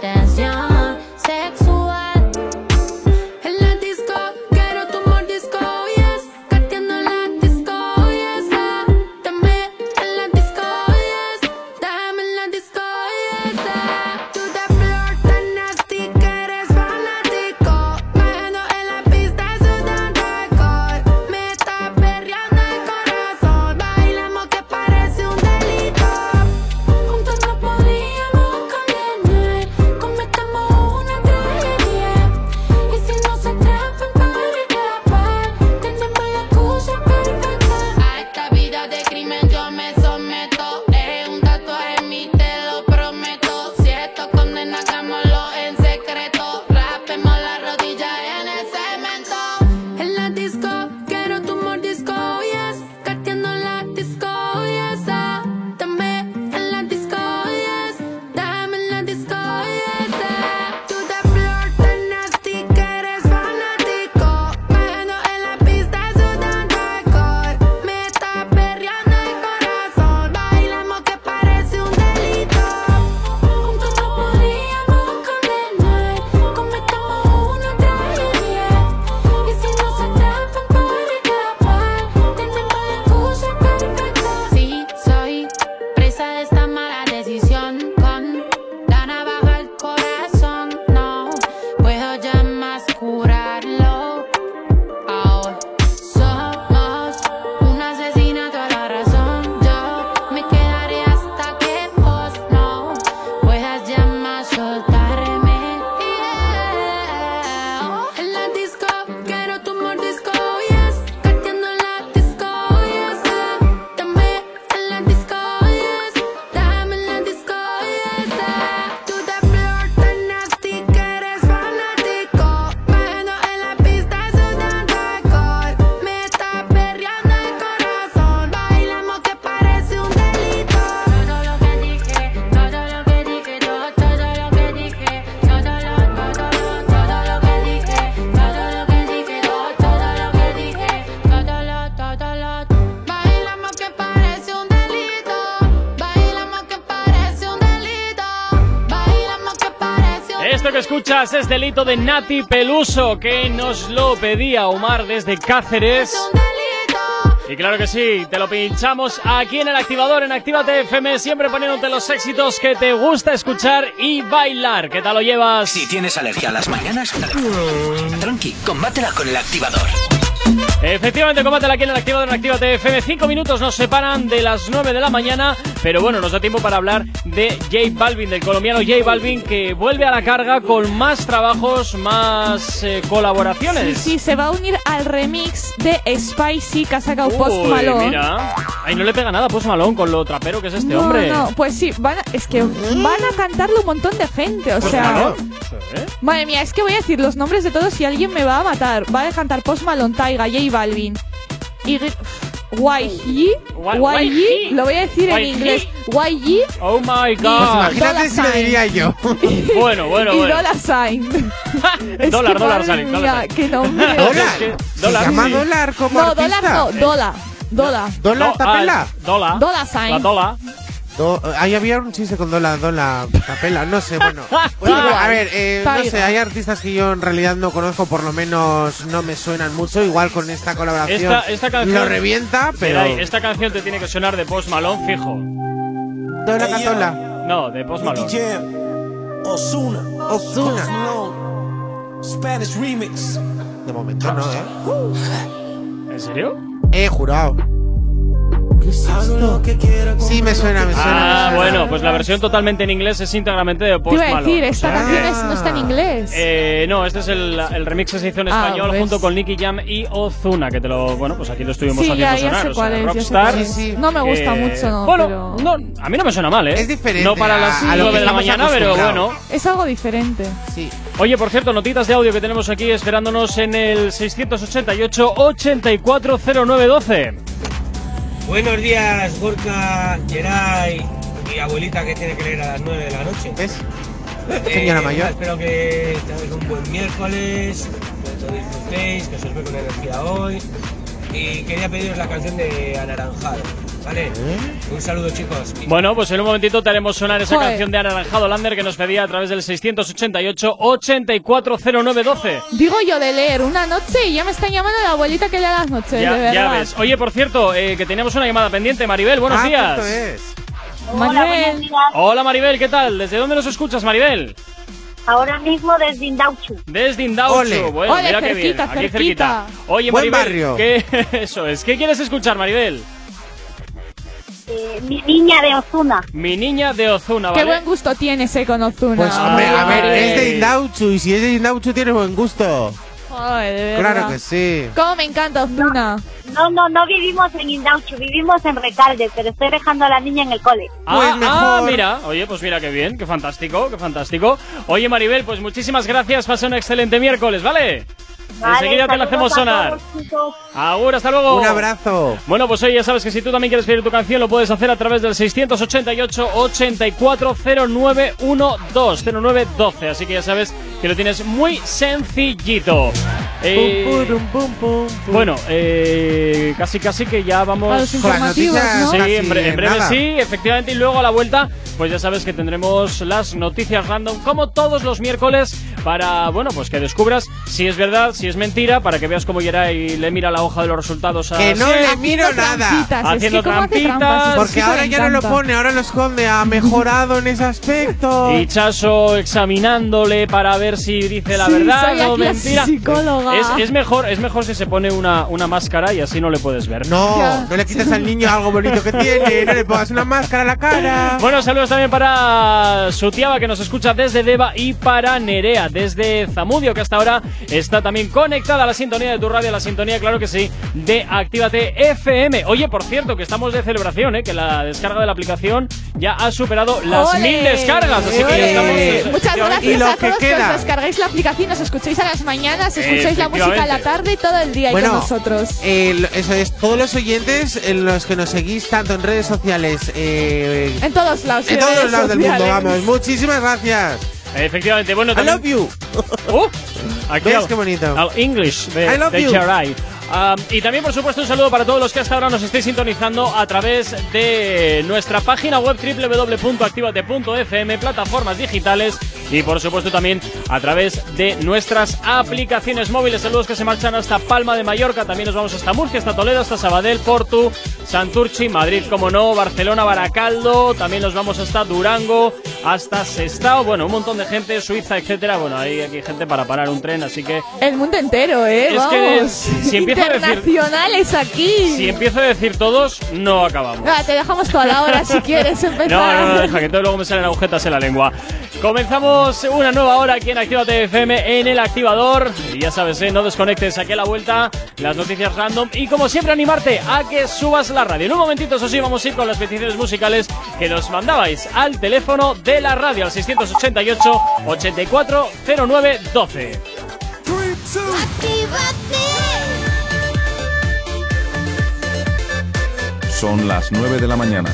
Es delito de Nati Peluso, que nos lo pedía Omar desde Cáceres. Y claro que sí, te lo pinchamos aquí en el activador, en Actívate FM, siempre poniéndote los éxitos que te gusta escuchar y bailar. ¿Qué tal lo llevas? Si tienes alergia a las mañanas, tranqui, combátela con el activador. Efectivamente, combátela aquí en el activador en Actívate FM. Cinco minutos nos separan de las nueve de la mañana, pero bueno, nos da tiempo para hablar de J Balvin, del colombiano J Balvin, que vuelve a la carga con más trabajos, más eh, colaboraciones. Sí, sí, se va a unir al remix de Spicy que ha sacado Post Malone. Mira, ahí no le pega nada a Post Malone con lo trapero que es este no, hombre. No, pues sí, van a- es que van a cantarlo un montón de gente, o Pues sea. claro. ¿Eh? Madre mía, es que voy a decir los nombres de todos y alguien me va a matar. Va a cantar Post Malone, Taiga, J Balvin. Y YG, YG, lo voy a decir en inglés. YG Oh my god. Imagínate si lo Sign. diría yo. Bueno, bueno, y bueno. Dollar Sign. Es Dólar, dólar, mía, dólar. qué nombre. ¿Dólar? que- ¿Se dólar, llama sí. dólar como No, dólar no, dólar. Dólar. ¿Dólar Dola. Do- ahí había un chiste con Dola, Dola, Tapela, no sé, bueno. A ver, eh, no sé, hay artistas que yo en realidad no conozco, por lo menos no me suenan mucho. Igual con esta colaboración Esta, esta canción. lo revienta, pero. Geray, esta canción te tiene que sonar de Post Malone, fijo. Dola Catola. No, de Post Malone. Osuna. Ozuna. Spanish remix. De momento no, ¿eh? ¿En serio? He jurado. ¿Qué es Hago lo que quiera con Sí, me suena, me suena. me Ah, suena. bueno, pues la versión totalmente en inglés es íntegramente de Te Post iba a Malone. decir, esta Ah. canción es- no está en inglés. Eh, no, este es el, el remix que se hizo en Ah, español ¿ves? junto con Nicky Jam y Ozuna, que te lo, bueno, pues aquí lo estuvimos sí, haciendo ya, ya sonar. sé o sea, cuál es. ya sé Rockstar. cuál es. Sí, sí. No me gusta Eh, mucho, no, bueno, pero no, a mí no me suena mal, ¿eh? Es diferente No para a- las a lo 9 que de la estamos mañana, pero acostumbrados. bueno. es algo diferente. Sí. Oye, por cierto, notitas de audio que tenemos aquí esperándonos en el 688-840912. Buenos días, Gorka, Geray y abuelita que tiene que leer a las 9 de la noche. ¿Ves? Eh, Señora mayor. Espero que tengáis un buen miércoles, que lo disfrutéis, que os ve con energía hoy. Y quería pediros la canción de Anaranjado, ¿vale? Un saludo, chicos. Y- Bueno, pues en un momentito te haremos sonar esa Joder. canción de Anaranjado Lander que nos pedía a través del 688-840912. Digo yo de leer una noche y ya me están llamando la abuelita que lea las noches, de Ya, verdad. ya ves. Oye, por cierto, eh, que teníamos una llamada pendiente. Maribel, buenos Ah, días. es. Manuel, Hola Maribel, ¿qué tal? ¿Desde dónde nos escuchas, Maribel? Ahora mismo desde Indauchu. Desde Indauchu. Ole. Bueno, Ole, mira qué bien. cerquita, Aquí cerquita. cerquita. Oye, Buen Maribel, barrio. ¿qué, eso es. ¿Qué quieres escuchar, Maribel? Eh, mi niña de Ozuna. Mi niña de Ozuna, qué ¿vale? buen gusto tienes eh, con Ozuna. Pues hombre, a ver, es de Indauchu y si es de Indauchu tiene buen gusto. Ay, de verdad. Claro que sí. Cómo me encanta Ozuna. No, no, no vivimos en Indauchu, vivimos en Recalde, pero estoy dejando a la niña en el cole. Ah, Pues ah, mejor. mira, oye, pues mira qué bien, qué fantástico, qué fantástico. Oye, Maribel, pues muchísimas gracias, pasa un excelente miércoles, ¿vale? Vale, Enseguida te saludos hacemos sonar. Agur, hasta luego. Un abrazo. Bueno, pues oye, ya sabes que si tú también quieres pedir tu canción, lo puedes hacer a través del 688-840912. Así que ya sabes que lo tienes muy sencillito. Eh, Pum, purum, pum, pum, pum. bueno, eh, casi casi que ya vamos A los Con las informativos, noticias ¿no? Sí, en, bre- en breve nada. sí, efectivamente. Y luego a la vuelta, pues ya sabes que tendremos las noticias random como todos los miércoles para, bueno, pues que descubras si es verdad, si es mentira, para que veas cómo y le mira la hoja de los resultados a Que no le miro nada. Haciendo es que trampitas. trampas, es Porque que ahora ya no lo pone, ahora lo esconde. Ha mejorado en ese aspecto. Y Chaso examinándole para ver si dice la Sí, verdad soy o mentira. psicóloga. Es, es mejor, es mejor si se pone una, una máscara y así no le puedes ver. No, Ya. no le quites al niño algo bonito que tiene. No le pongas una máscara a la cara. Bueno, saludos también para Sutiaba que nos escucha desde Deva y para Nerea desde Zamudio que hasta ahora está también conectada a la sintonía de tu radio, a la sintonía, claro que sí, de Actívate FM. Oye, por cierto, que estamos de celebración, ¿eh? que la descarga de la aplicación ya ha superado las ¡Ole! mil descargas, así que ya estamos... Muchas Y gracias lo a todos que queda. os descargáis la aplicación, os escucháis a las mañanas, escucháis la música a la tarde todo el día Bueno, con nosotros. eh, eso es, todos los oyentes en los que nos seguís tanto en redes sociales, eh, En todos lados. en y todos lados del mundo, vamos. Muchísimas gracias. Efectivamente, bueno, I también... love you. Uh, aquí ¿Ves qué bonito? al English de, I love de you. Um, y también, por supuesto, un saludo para todos los que hasta ahora nos estéis sintonizando a través de nuestra página web www.activate.fm, plataformas digitales y por supuesto también a través de nuestras aplicaciones móviles. Saludos que se marchan hasta Palma de Mallorca, también nos vamos hasta Murcia, hasta Toledo, hasta Sabadell, Portu, Santurchi, Madrid, como no, Barcelona, Baracaldo, también nos vamos hasta Durango, hasta Sestao, bueno, un montón de gente, Suiza, etcétera. Bueno, hay aquí gente para parar un tren, así que. El mundo entero, ¿eh? Es que si empiezo a decir. Internacionales aquí. Si empiezo a decir todos, no acabamos. Ah, te dejamos toda la hora si quieres empezar. No, no, no, deja que todo luego me salen agujetas en la lengua. Comenzamos una nueva hora aquí en Activa FM en el activador. Y ya sabes, ¿eh? no desconectes aquí a la vuelta las noticias random. Y como siempre, animarte a que subas la radio. En un momentito, eso sí, vamos a ir con las peticiones musicales que nos mandabais al teléfono de la radio al 688 8409 12. Son las 9 de la mañana.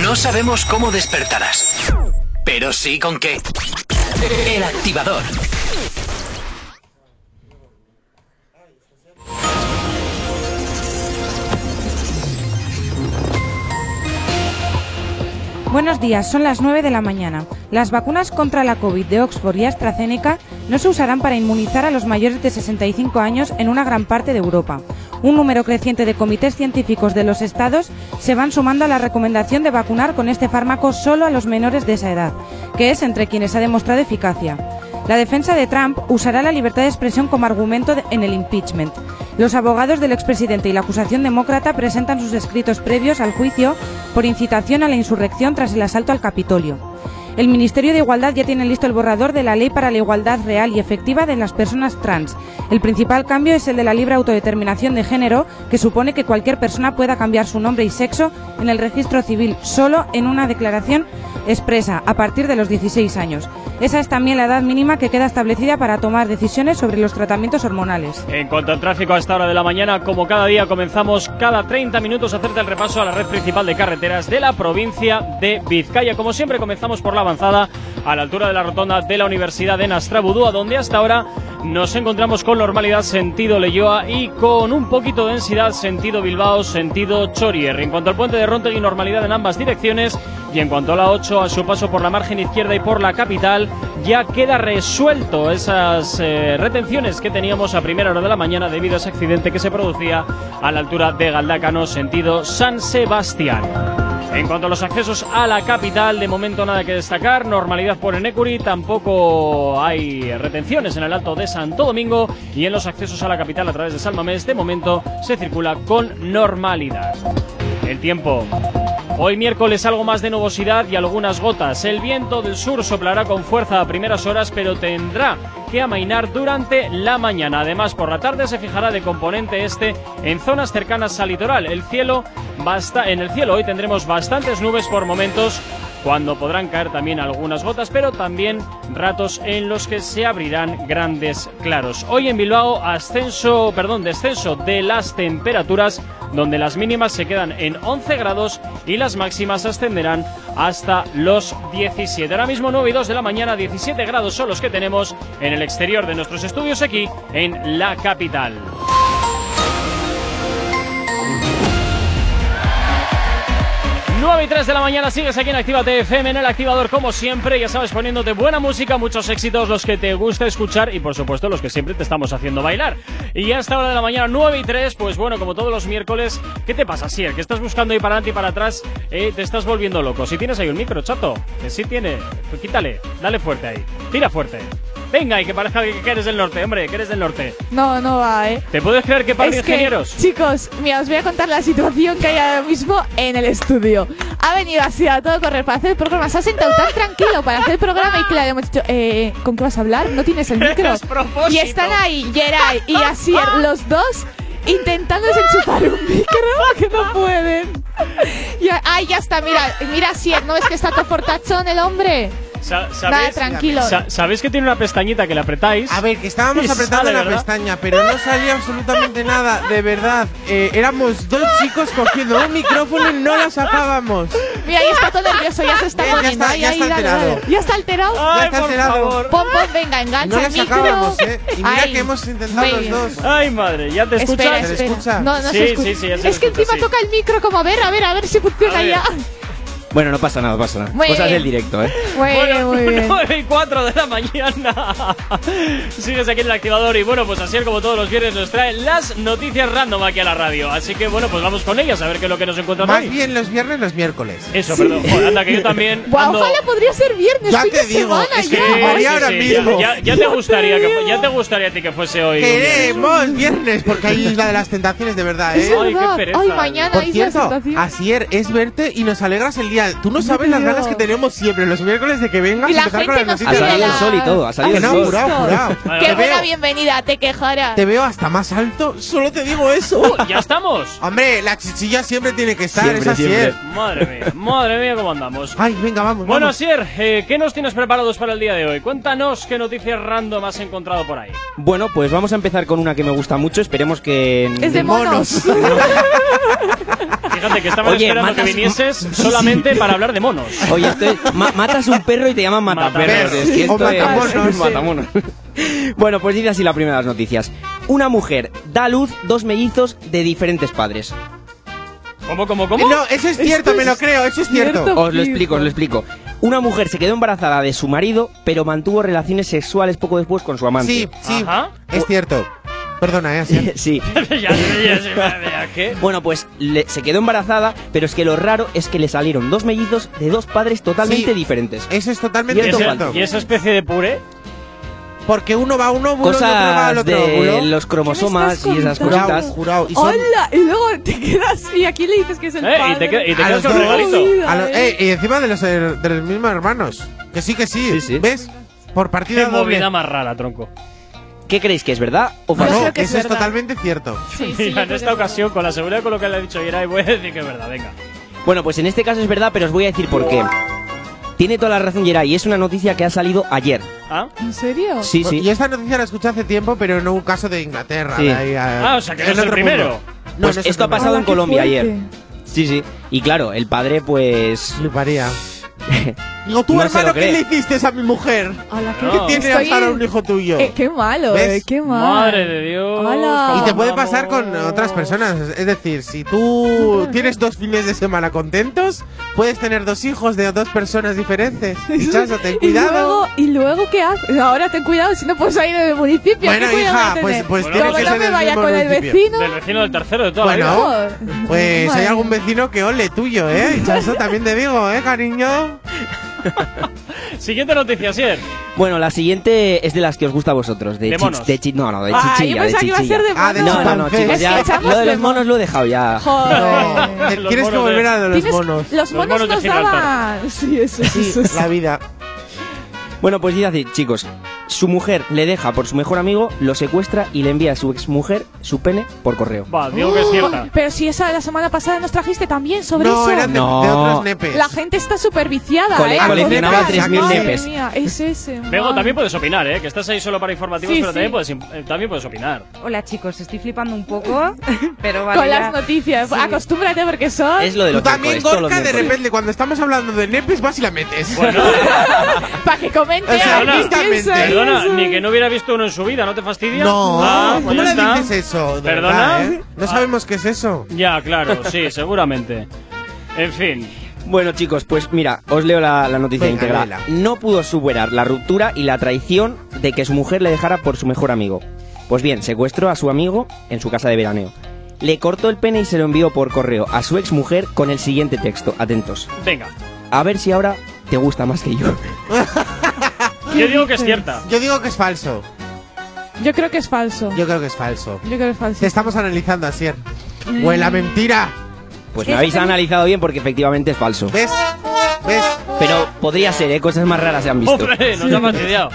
No sabemos cómo despertarás, pero sí con qué. El activador. Buenos días, son las 9 de la mañana. Las vacunas contra la COVID de Oxford y AstraZeneca no se usarán para inmunizar a los mayores de 65 años en una gran parte de Europa. Un número creciente de comités científicos de los estados se van sumando a la recomendación de vacunar con este fármaco solo a los menores de esa edad, que es entre quienes ha demostrado eficacia. La defensa de Trump usará la libertad de expresión como argumento en el impeachment. Los abogados del expresidente y la acusación demócrata presentan sus escritos previos al juicio por incitación a la insurrección tras el asalto al Capitolio. El Ministerio de Igualdad ya tiene listo el borrador de la Ley para la Igualdad Real y Efectiva de las Personas Trans. El principal cambio es el de la libre autodeterminación de género, que supone que cualquier persona pueda cambiar su nombre y sexo en el registro civil solo en una declaración expresa a partir de los 16 años. Esa es también la edad mínima que queda establecida para tomar decisiones sobre los tratamientos hormonales. En cuanto al tráfico a esta hora de la mañana, como cada día comenzamos cada 30 minutos a hacerte el repaso a la red principal de carreteras de la provincia de Vizcaya. Como siempre comenzamos por la avanzada a la altura de la rotonda de la Universidad de Nastrabudúa, donde hasta ahora nos encontramos con normalidad sentido Leyoa y con un poquito de densidad sentido Bilbao, sentido Chorier. En cuanto al puente de Rontegui, normalidad en ambas direcciones. Y en cuanto a la 8, a su paso por la margen izquierda y por la capital, ya queda resuelto esas eh, retenciones que teníamos a primera hora de la mañana debido a ese accidente que se producía a la altura de Galdácano, sentido San Sebastián. En cuanto a los accesos a la capital, de momento nada que destacar. Normalidad por Enecuri, tampoco hay retenciones en el Alto de Santo Domingo y en los accesos a la capital a través de Salmamés, de momento se circula con normalidad. El tiempo. Hoy miércoles algo más de nubosidad y algunas gotas. El viento del sur soplará con fuerza a primeras horas, pero tendrá que amainar durante la mañana. Además, por la tarde se fijará de componente este en zonas cercanas al litoral. El cielo basta, en el cielo hoy tendremos bastantes nubes por momentos cuando podrán caer también algunas gotas, pero también ratos en los que se abrirán grandes claros. Hoy en Bilbao ascenso, perdón, descenso de las temperaturas donde las mínimas se quedan en 11 grados y las máximas ascenderán hasta los 17. Ahora mismo 9 y 2 de la mañana, 17 grados son los que tenemos en el exterior de nuestros estudios aquí en la capital. 9 y 3 de la mañana sigues aquí en Activa FM en el activador como siempre, ya sabes, poniéndote buena música, muchos éxitos, los que te gusta escuchar y por supuesto los que siempre te estamos haciendo bailar. Y ya esta hora de la mañana, 9 y 3, pues bueno, como todos los miércoles, ¿qué te pasa, Sier? Que estás buscando ir para adelante y para atrás, eh, te estás volviendo loco. Si tienes ahí un micro, chato, que sí tiene, pues quítale, dale fuerte ahí, tira fuerte. Venga, y que parezca que eres del norte, hombre, que eres del norte. No, no va, ¿eh? ¿Te puedes creer que par de ingenieros? chicos, mira, os voy a contar la situación que hay ahora mismo en el estudio. Ha venido así a todo correr para hacer el programa. Se ha sentado tan tranquilo para hacer el programa y claro, hemos dicho, eh, ¿con qué vas a hablar? No tienes el micro. y están ahí, Geray y Asier, los dos intentando desenchufar un micro que no pueden. Ya, ay, ya está, mira, mira Asier, ¿no es que está todo fortachón el hombre? Sa- Nada, tranquilo. sa- ¿Sabéis que tiene una pestañita que le apretáis? A ver, que estábamos apretando sale, la ¿verdad? pestaña, pero no salía absolutamente nada, de verdad. Eh, éramos dos chicos cogiendo un micrófono y no la sacábamos. Mira, ahí está todo nervioso, ya se está Ya- ya poniendo. está- ahí, ya está alterado. dale. Ya está alterado. Ya está alterado. Pon, pon, venga, engancha No la micro. sacábamos, ¿eh? Y mira Ahí. que hemos intentado los dos. Ay, madre, ¿ya te escuchas? Espera, ¿Se le espera. escucha? No, no Sí, se escucha. sí, sí, ya se es que escucha, encima sí. toca el micro como a ver, a ver, a ver si funciona A ver. ya. Bueno, no pasa nada, pasa nada. Muy Cosas bien. del directo, ¿eh? Muy bien, Bueno, muy bien. 9 y 4 de la mañana. Sigues aquí en el activador y bueno, pues así como todos los viernes nos trae las noticias random aquí a la radio. Así que bueno, pues vamos con ellas a ver qué es lo que nos encontramos Más hoy. bien los viernes, los miércoles. Eso, perdón. Joder, anda, que yo también ando- ojalá podría ser viernes, Ya fin te de digo, semana es que ya. Sí, ahora sí, mismo. Ya, ya- ya te gustaría que, fu- ya te gustaría a ti que fuese hoy. Queremos viernes, porque ahí es la de las tentaciones, de verdad, Es ¿eh? Ay, qué pereza. Ay, mañana Por Isla cierto. Asier, es verte y nos alegras el día. Tú no sabes las ganas que tenemos siempre los miércoles de que vengas Y la empezar con las nos Ha noticias. salido el la- sol y todo, ha salido Que el no, sol. jurado, Qué Te buena veo, bienvenida, te quejarás. te veo hasta más alto, solo te digo eso. Uh, ya estamos. Hombre, la chichilla siempre tiene que estar, Siempre, es Asier. siempre. Madre mía, madre mía, cómo andamos. Ay, venga, vamos. Bueno, vamos. Asier, eh, ¿qué nos tienes preparados para el día de hoy? Cuéntanos qué noticias random has encontrado por ahí. Bueno, pues vamos a empezar con una que me gusta mucho. Esperemos que. Es de monos. Fíjate que estaban Oye, esperando que matas- vinieses solamente para hablar de monos. Oye, esto es- ma- matas un perro y te llaman mataperros. Es que O esto es- matamonos. Bueno, pues dice así la primera de las noticias. Una mujer da a luz dos mellizos de diferentes padres. ¿Cómo, cómo, cómo? No, eso es cierto, me lo creo, eso es cierto. Os lo explico, os lo explico. Una mujer se quedó embarazada de su marido, pero mantuvo relaciones sexuales poco después con su amante. Sí, sí, Ajá. es cierto. Perdona, eh, Asier. sí. ¿qué? Bueno, pues le- se quedó embarazada, pero es que lo raro es que le salieron dos mellizos de dos padres totalmente Sí. diferentes. Eso es ¿Y, totalmente Cierto, y esa especie de puré? Porque uno va a un óvulo y otro va al Cosas otro de óvulo. los cromosomas ¿Qué y esas cositas. Jurado, jurado. Y son- Hola, y luego te quedas y aquí le dices que es el Eh, y padre. te, qued- y te quedas con regalito. eh, y encima de los, de los mismos hermanos. Que sí, que sí. Sí, sí. ¿Ves? Por Qué partida doble. movida más rara, tronco. ¿Qué creéis que es verdad o No, falso? No, creo que es eso es totalmente cierto. Sí, sí, Mira, en esta ocasión, con la seguridad con lo que le ha dicho Yeray, voy a decir que es verdad, venga. Bueno, pues en este caso es verdad, pero os voy a decir por qué. Tiene toda la razón Geray, y es una noticia que ha salido ayer. ¿Ah? ¿En serio? Sí, sí. Y esta noticia la escuché hace tiempo, pero en un caso de Inglaterra. Sí. de ahí a- Ah, o sea, que no es el primero. mundo. Pues no esto ha pasado en Colombia fuerte. ayer. Sí, sí. Y claro, el padre, pues. Fliparía. Digo, tú, No hermano, ¿qué le hiciste a mi mujer? Ala, qué No. ¿Qué tiene Estoy- ahora un hijo tuyo? Eh, qué malo, ¿Ves? eh, qué mal. Madre de Dios. Ala. Y te ¿cómo puede pasar con otras personas. Es decir, si tú tienes dos fines de semana contentos, puedes tener dos hijos de dos personas diferentes. Y chaso, ten Y cuidado. luego, ¿Y luego qué haces? Ahora ten cuidado si no puedes salir del municipio. Bueno, ¿qué cuidado hija, a pues- pues tienes Como que no ser me vaya con el municipio. vecino. Del vecino del tercero de toda Bueno, la vida. Pues hay Bueno. algún vecino que ole tuyo, ¿eh? Y chaso, también te digo, ¿eh, cariño? Siguiente noticia, Sier. Bueno, la siguiente es de las que os gusta a vosotros. De, De monos. de chi- no, no, de Ah, yo chichilla. de que iba a ser de Ah, de monos. No, no, no, chimpancés. chicos, ya. Echamos Lo de de los monos lo he dejado ya. Joder. No, Los tienes que monos volver de- a los monos. Los monos monos de nos daban. Sí, eso, Sí, eso, eso. la vida. Bueno, pues dice así, chicos. Su mujer le deja por su mejor amigo, lo secuestra y le envía a su exmujer su pene por correo. Va, digo que es cierta. Pero si esa de la semana pasada nos trajiste también sobre No, eso. eran de, No. de otros nepes. La gente está súper viciada, Cole- ¿eh? coleccionaba Madre 3.000 madre nepes. mía, es ese. Bego, madre. también puedes opinar, ¿eh? Que estás ahí solo para informativos, Sí, pero sí. También, puedes, im- eh, también puedes opinar. Hola chicos, estoy flipando un poco, pero vale. Con ya. las noticias. Sí. Acostúmbrate porque son. Es lo de Tú los también, miércoles, todos los Gorka, de miércoles. repente, cuando estamos hablando de nepes, vas y la metes. Bueno, Para que O sea, piensa perdona, ni que no hubiera visto uno en su vida, ¿no te fastidia? No, Ah, pues ¿cómo ya le está. dices eso? ¿Perdona? verdad, ¿eh? No Ah. sabemos qué es eso. Ya, claro, sí, seguramente. En fin. Bueno, chicos, pues mira, os leo la, la noticia Venga, íntegra. léela. No pudo superar la ruptura y la traición de que su mujer le dejara por su mejor amigo. Pues bien, secuestró a su amigo en su casa de veraneo. Le cortó el pene y se lo envió por correo a su exmujer con el siguiente texto. Atentos. Venga. A ver si ahora te gusta más que yo. Yo digo que es cierta. Yo digo que es falso. Yo creo que es falso. Yo creo que es falso. Yo creo que es falso. Te estamos analizando, Asier. Huele a mentira. Pues me habéis analizado bien porque efectivamente es falso. ¿Ves? ¿Ves? Pero podría ser, ¿eh? Cosas más raras se han visto. Hombre, nos ha fastidiado.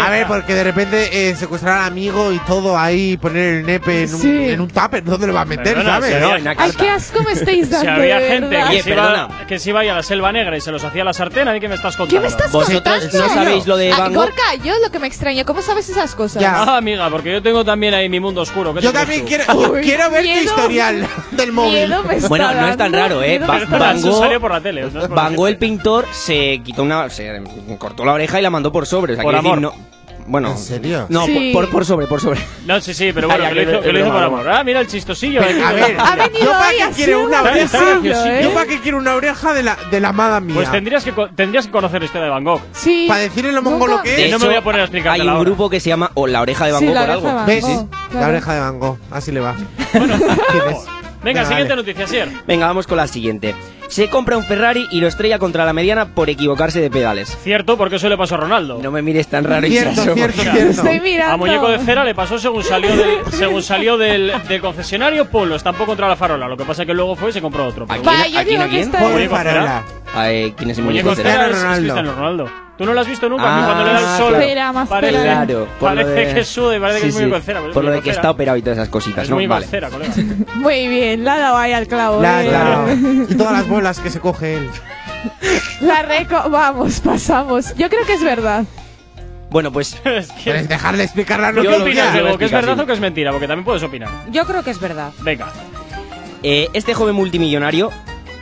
A ver, porque de repente eh, secuestrar al amigo y todo ahí, poner el nepe en un, Sí. en un tupper, ¿dónde lo va a meter, Perdona, sabes? si había- Ay, qué asco me estáis Si dando. había de gente verdad. que se, iba, que se iba a ir a la selva negra y se los hacía a la sartén, ¿a mí qué me estás contando? ¿Qué me estás ¿Vosotros contando? no sabéis lo de Ah, Van Gogh? Gorka, yo lo que me extraño, ¿cómo sabes esas cosas? Ah, amiga, porque yo tengo también ahí mi mundo oscuro. ¿qué Yo crees también tú? quiero, Uy, quiero ver tu miedo. historial del móvil. Miedo me está Bueno, no es tan dando, raro, ¿eh? miedo Va- me está Van Eso Gogh- salió por la tele. no es por la Van Gogh, el pintor, se quitó una. se cortó la oreja y la mandó por sobre. O sea, Por quiero decir, amor. no- bueno. ¿En serio? No, Sí. por, por sobre, por sobre. No, sí, sí, pero bueno, Ay, que lo aquel- hizo, que lo es hizo por amor. Ah, mira el chistosillo. aquí. A ver, Ha venido yo para hoy qué quiero una un oreja. ¿eh? Yo para qué quiero una oreja de la, de la amada mía. Pues tendrías que, co- tendrías que conocer la historia de Van Gogh. Sí. Para decirle lo mongolo Nunca- que De es. no me voy a poner a explicarte Hay un ahora. grupo que se llama O la oreja de Van Sí, Gogh la por oreja algo. de Van ¿Ves? Gogh, La oreja de Van Gogh. Así le va. Bueno, ¿Quién es? Venga, Venga, siguiente noticia, Sier. Venga, vamos con la siguiente. Se compra un Ferrari y lo estrella contra la mediana por equivocarse de pedales. Cierto, porque eso le pasó a Ronaldo. No me mires tan raro, Cierto, Itxaso, cierto, porque- cierto. Estoy mirando. A Muñeco de Cera le pasó según salió, del, según salió del, del concesionario, lo estampó contra la farola. Lo que pasa es que luego fue y se compró otro. pero ¿A bueno. Va, quién? Pobre farola. Ay, ¿Quién es el Muñeco muñeco de de Cera Cera? es, es Ronaldo. ¿Tú no lo has visto nunca? Ah, cuando le da el sol. Cera, más parece. Claro, parece de- que sude, parece que es muñeco sí, de cera. pues es Por lo de que está operado y todas esas cositas, Es ¿no? muñeco Vale. de cera, colega. Muy bien, la ha dado ahí al clavo. La, eh. y todas las bolas que se coge él. La reco. Vamos, pasamos. Yo creo que es verdad. Bueno, pues Es que- ¿Quieres dejarle explicar la ¿Qué Yo lo opinas, Diego? ¿Que es verdad sí. o que es mentira? Porque también puedes opinar. Yo creo que es verdad. Venga. eh, este joven multimillonario,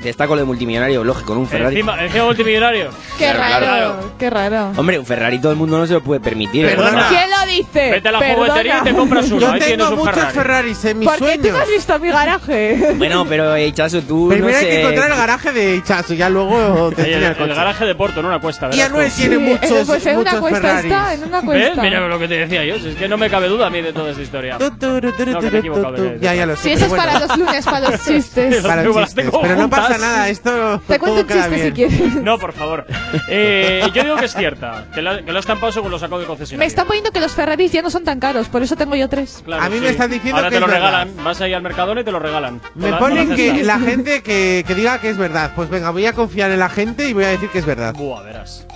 destaco lo de multimillonario, lógico, con un Ferrari. Encima, encima multimillonario. Qué Claro, raro, claro. qué raro. Hombre, un Ferrari todo el mundo no se lo puede permitir. ¿eh? Perdona. ¿Quién lo dice? Vete a la Perdona. juguetería y te compras uno. Yo Ahí tengo un muchos Ferrari. Ferraris en mis ¿Por qué tú no has visto mi garaje? Bueno, pero eh, Chaso, tú Primero no hay sé... que encontrar el garaje de Ichazo, ya luego te el, el el garaje de Porto, en una cuesta. Y verás Anuel tiene Sí, muchos, pues en una muchos cuesta Ferraris. está, en una ¿Ves? cuesta. Mira lo que te decía yo. si Es que no me cabe duda a mí de toda esta historia. No, que me he turu, equivocado Ya, ya lo sé. Si eso es para los lunes, para los chistes. para los chistes. Pero no pasa juntas. nada, esto Te cuento un chiste si quieres. No, por favor. Eh, yo digo que es cierta. Que lo, que lo ha estampado según lo sacó del concesionario. Me están poniendo que los Ferraris ya no son tan caros, por eso tengo yo tres. Claro, A mí me están diciendo Ahora que te lo es verdad. regalan. Vas ahí al Mercadona y te lo regalan. Me ponen que la gente que, que diga que es verdad. Pues venga, voy a confiar en la gente y voy a decir que es verdad. Buah, verás.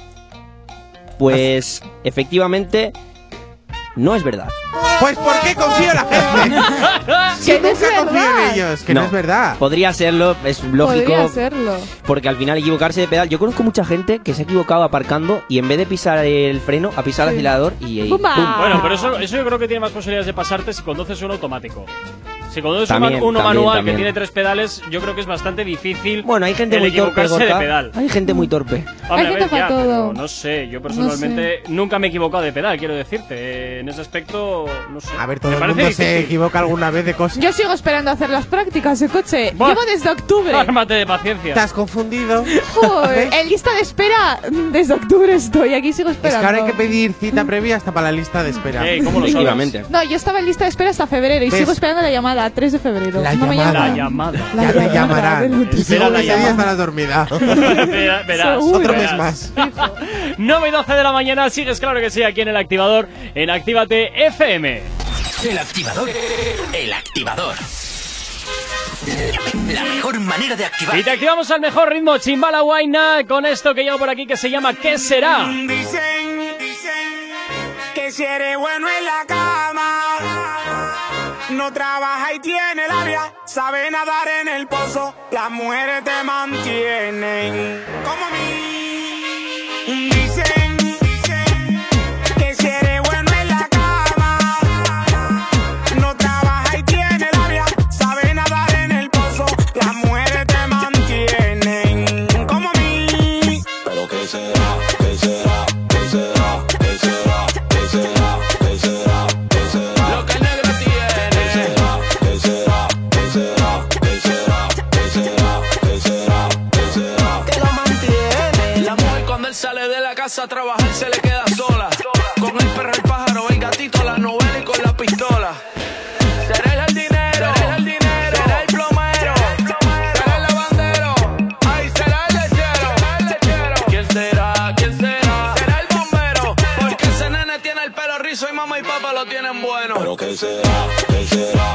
Pues, efectivamente, no es verdad. Pues ¿por qué confío en la gente? Si Que no nunca confío verdad. en ellos, que no, es verdad. Podría serlo, es lógico. Podría serlo. Porque al final equivocarse de pedal. Yo conozco mucha gente que se ha equivocado aparcando y en vez de pisar el freno, ha pisado el acelerador y. y ¡Pumba! ¡pum! Bueno, pero eso, eso yo creo que tiene más posibilidades de pasarte si conduces un automático. Si conduces un También, uno también, manual también. que tiene tres pedales, yo creo que es bastante difícil Bueno, hay gente el muy torpe, equivocarse de pedal. Hay gente muy torpe. Hombre, a gente ver, para ya, todo. pero no sé, yo personalmente nunca me he equivocado de pedal, quiero decirte. En ese aspecto, no sé. A ver, todo Me el parece mundo se equivoca alguna vez de cosas. Yo sigo esperando hacer las prácticas de coche. Buah. Llevo desde octubre. Ármate de paciencia. Te has confundido. Joder, en lista de espera desde octubre estoy. Aquí sigo Es que esperando. ahora hay que pedir cita previa hasta para la lista de espera. ¿cómo lo sabes? No, yo estaba en lista de espera hasta febrero y ¿Ves? sigo esperando la llamada, 3 de febrero. La no me llamada. La llaman. llamada. La Ya te llamada llamarán. Será la llamada. estarás dormida. Verá- Verás. Seguro. Otro verás. mes más. 9 y 12 de la mañana, sigues claro que sí, aquí en el activador, en Actívate FM. El activador. El activador. La mejor manera de activar. Y te activamos al mejor ritmo, Chimbala Guaina, con esto que llevo por aquí que se llama ¿Qué será? Dicen, que si eres bueno en la cama, no trabaja y tiene labia, sabe nadar en el pozo, las mujeres te mantienen como mí. A trabajar se le queda sola. Con el perro, el pájaro, el gatito, la novela y con la pistola. Será el dinero, será el dinero, será el plomero, será el lavandero, ay, será el lechero. ¿Quién será? ¿Quién será? Será el bombero, porque ese nene tiene el pelo rizo y mamá y papá lo tienen bueno. Pero qué será, qué será,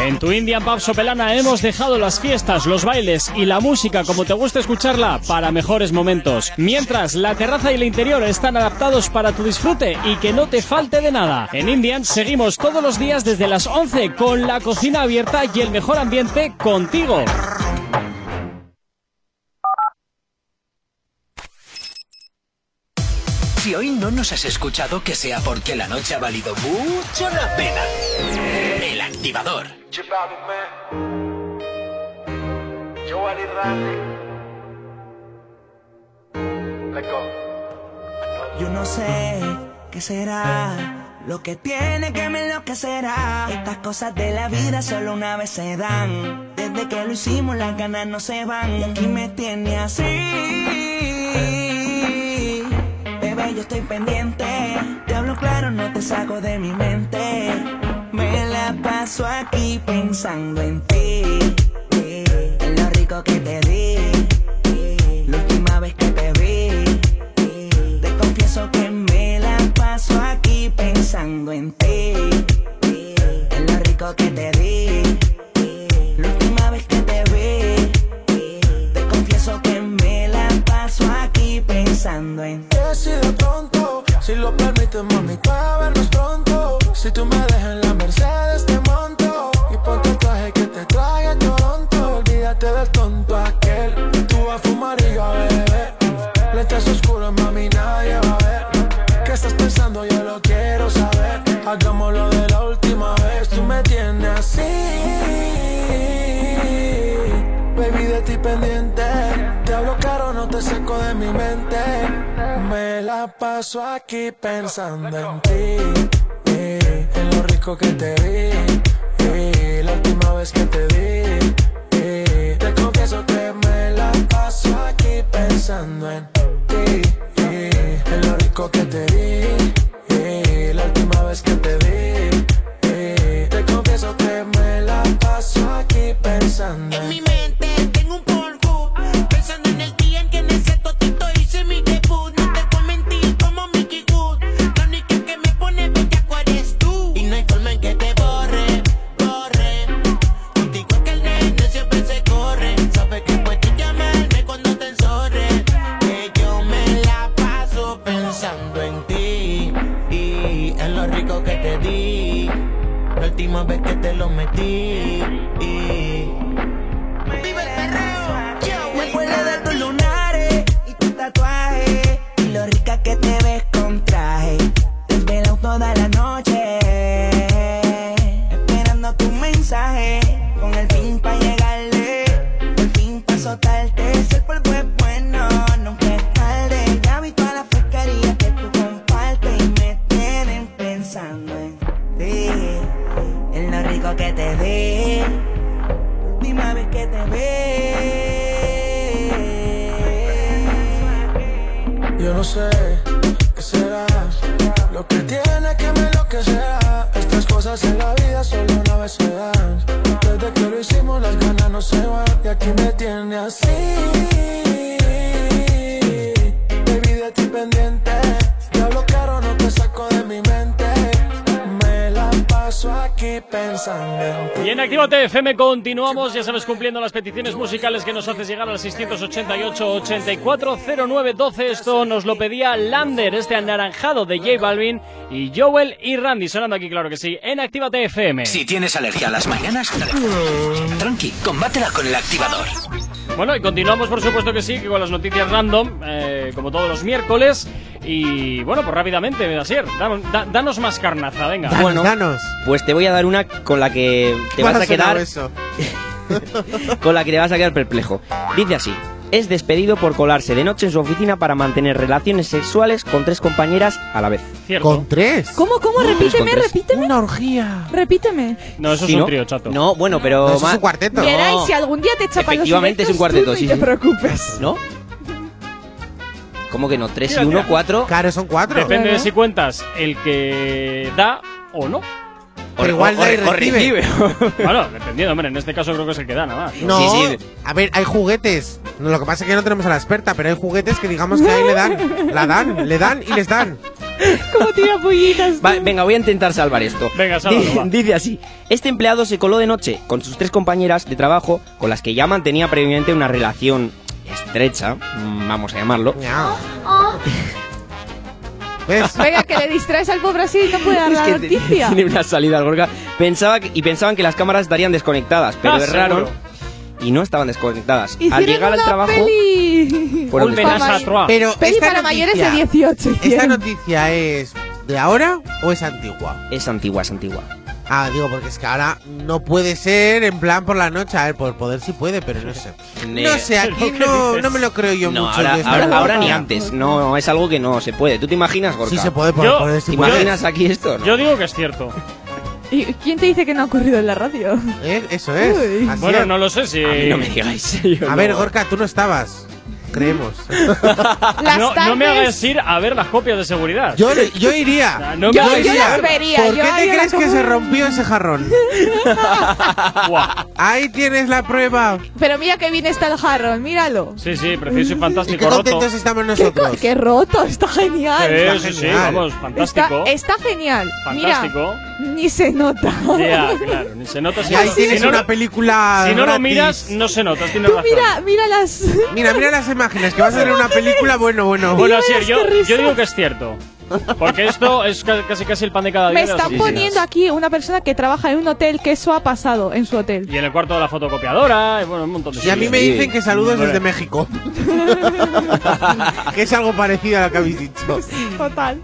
En tu Indian Pub Sopelana hemos dejado las fiestas, los bailes y la música como te gusta escucharla para mejores momentos. Mientras la terraza y el interior están adaptados para tu disfrute y que no te falte de nada. En Indian seguimos todos los días desde las 11 con la cocina abierta y el mejor ambiente contigo. Si hoy no nos has escuchado, que sea porque la noche ha valido mucho la pena. Activador. Yo no sé qué será lo que tiene que me enloquecerá. Estas cosas de la vida solo una vez se dan. Desde que lo hicimos las ganas no se van. Y aquí me tiene así. Bebé, yo estoy pendiente. Te hablo claro, no te saco de mi mente. Paso aquí pensando en ti. En lo rico que te di. La última vez que te vi. Te confieso que me la paso aquí pensando en ti. En lo rico que te di. La última vez que te vi. Te confieso que me la paso aquí pensando en ti. Si de pronto, si lo permites, mami, para vernos pronto. Si tú me dejas en la Mercedes, saco de mi mente. Me la paso aquí pensando en ti. Eh, en lo rico que te di. Eh, la última vez que te di. Eh, te confieso que me la paso aquí pensando en ti. en lo rico que te di. Que continuamos, ya sabes, cumpliendo las peticiones musicales que nos haces llegar al 688-8409-12. Esto nos lo pedía Lander, este anaranjado de J Balvin y Joel y Randy, sonando aquí, claro que sí, en Actívate FM. Si tienes alergia a las mañanas, tranqui, combátela con el activador. Bueno, y continuamos, por supuesto que sí, que con las noticias random, eh, como todos los miércoles. Y bueno, pues rápidamente, Asier, danos, da- danos más carnaza, venga. bueno, pues te voy a dar una con la que te vas a ¿Cuál ha quedar con la que te vas a quedar perplejo. Dice así: es despedido por colarse de noche en su oficina para mantener relaciones sexuales con tres compañeras a la vez. ¿Con tres? ¿Cómo, cómo? Repíteme, tres. repíteme. Una orgía. Repíteme. No, eso Sí, es un ¿no? trío, chato. No, bueno, pero No, eso es un cuarteto. Mira, No. y si algún día te chapan los Efectivamente es un cuarteto, tú sí, ni te preocupes. ¿No? ¿Cómo que no? ¿Tres y uno, cuatro? Claro, son cuatro. Depende de si cuentas el que da o no. Pero igual da y recibe. bueno, dependiendo, hombre, en este caso creo que es el que da nada más. No, a ver, hay juguetes. No, Lo que pasa es que no tenemos a la experta, pero hay juguetes que digamos que ahí le dan. La dan, le dan y les dan. ¿Cómo tira pollitas? Va, venga, voy a intentar salvar esto. Venga, sálvalo, Dice, así: Este empleado se coló de noche con sus tres compañeras de trabajo con las que ya mantenía previamente una relación estrecha, mm, vamos a llamarlo. ¿Ves? Venga, que le distraes al pobre así y no puede dar Es la que noticia. tiene una salida al Gorka. Pensaba que- y pensaban que las cámaras estarían desconectadas, pero Ah, erraron seguro. y no estaban desconectadas. Al Hicieron llegar al trabajo, Peli. fueron trois. Pero Peli esta para mayores de noticia- 18. ¿Esta noticia es de ahora o es antigua? Es antigua, es antigua. Ah, digo, porque es que ahora no puede ser en plan por la noche. A ver, por poder sí puede, pero no sé. No sé, aquí ¿Pero qué no, no me lo creo yo No, mucho. ahora, ahora- ahora ni antes. No, es algo que no se puede. ¿Tú te imaginas, Gorka? Sí se puede, por Yo- poder sí ¿Te puede. imaginas aquí esto? No. Yo digo que es cierto. ¿Y quién te dice que no ha ocurrido en la radio? ¿Eh? Eso es. Así Bueno, es. no lo sé si. A mí no me digáis. A no. ver, Gorka, tú no estabas. Creemos. No, no me hagas ir a ver las copias de seguridad. Yo, yo iría. No me Yo- yo las vería. ¿Por yo qué te crees que se rompió ese jarrón? Ahí tienes la prueba. Pero mira que bien está el jarrón, míralo. Sí, sí, precioso y Y fantástico. qué roto. contentos estamos Qué, nosotros. co- qué roto, está genial. Sí, Está sí, sí, genial. vamos, Está, fantástico. está genial. Fantástico. Mira, ni se nota. Ya, claro, ni se nota si Y ahí no- tienes si no una lo- película. Si no lo miras, no se nota, tienes Tú razón. mira, mira las. Mira, mira las imágenes, que vas a ver una película, bueno, bueno. Bueno, así yo, qué yo digo que es cierto. Porque esto es ca- casi casi el pan de cada día. Me de las están oficinas. poniendo aquí una persona que trabaja en un hotel que eso ha pasado en su hotel. Y en el cuarto de la fotocopiadora, y bueno, un montón de Y a mí me dicen que saludos desde México. que es algo parecido a lo que habéis dicho. Total.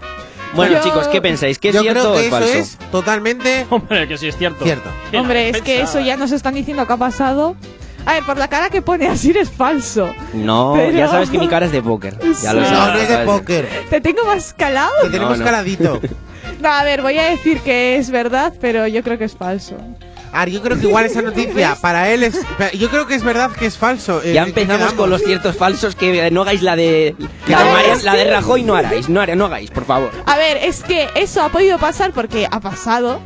Bueno, Yo- chicos, ¿qué pensáis? ¿Que es Yo cierto creo o que es eso falso? es totalmente Hombre, que sí es cierto. cierto. Hombre, es que eso ya nos están diciendo que ha pasado. A ver, por la cara que pone así es falso. No, Pero- ya sabes que mi cara es de póker. Ya lo sabes. No, no es de póker. ¿Te tengo más calado? Te tenemos no. caladito. No, a ver, voy a decir que es verdad, pero yo creo que es falso. A ver, yo creo que igual esa noticia para él es. Yo creo que es verdad que es falso. Eh, Ya ¿en qué empezamos con los ciertos falsos que no hagáis la de la de, la de Rajoy no haráis, no, hará- no hagáis, por favor. A ver, es que eso ha podido pasar porque ha pasado.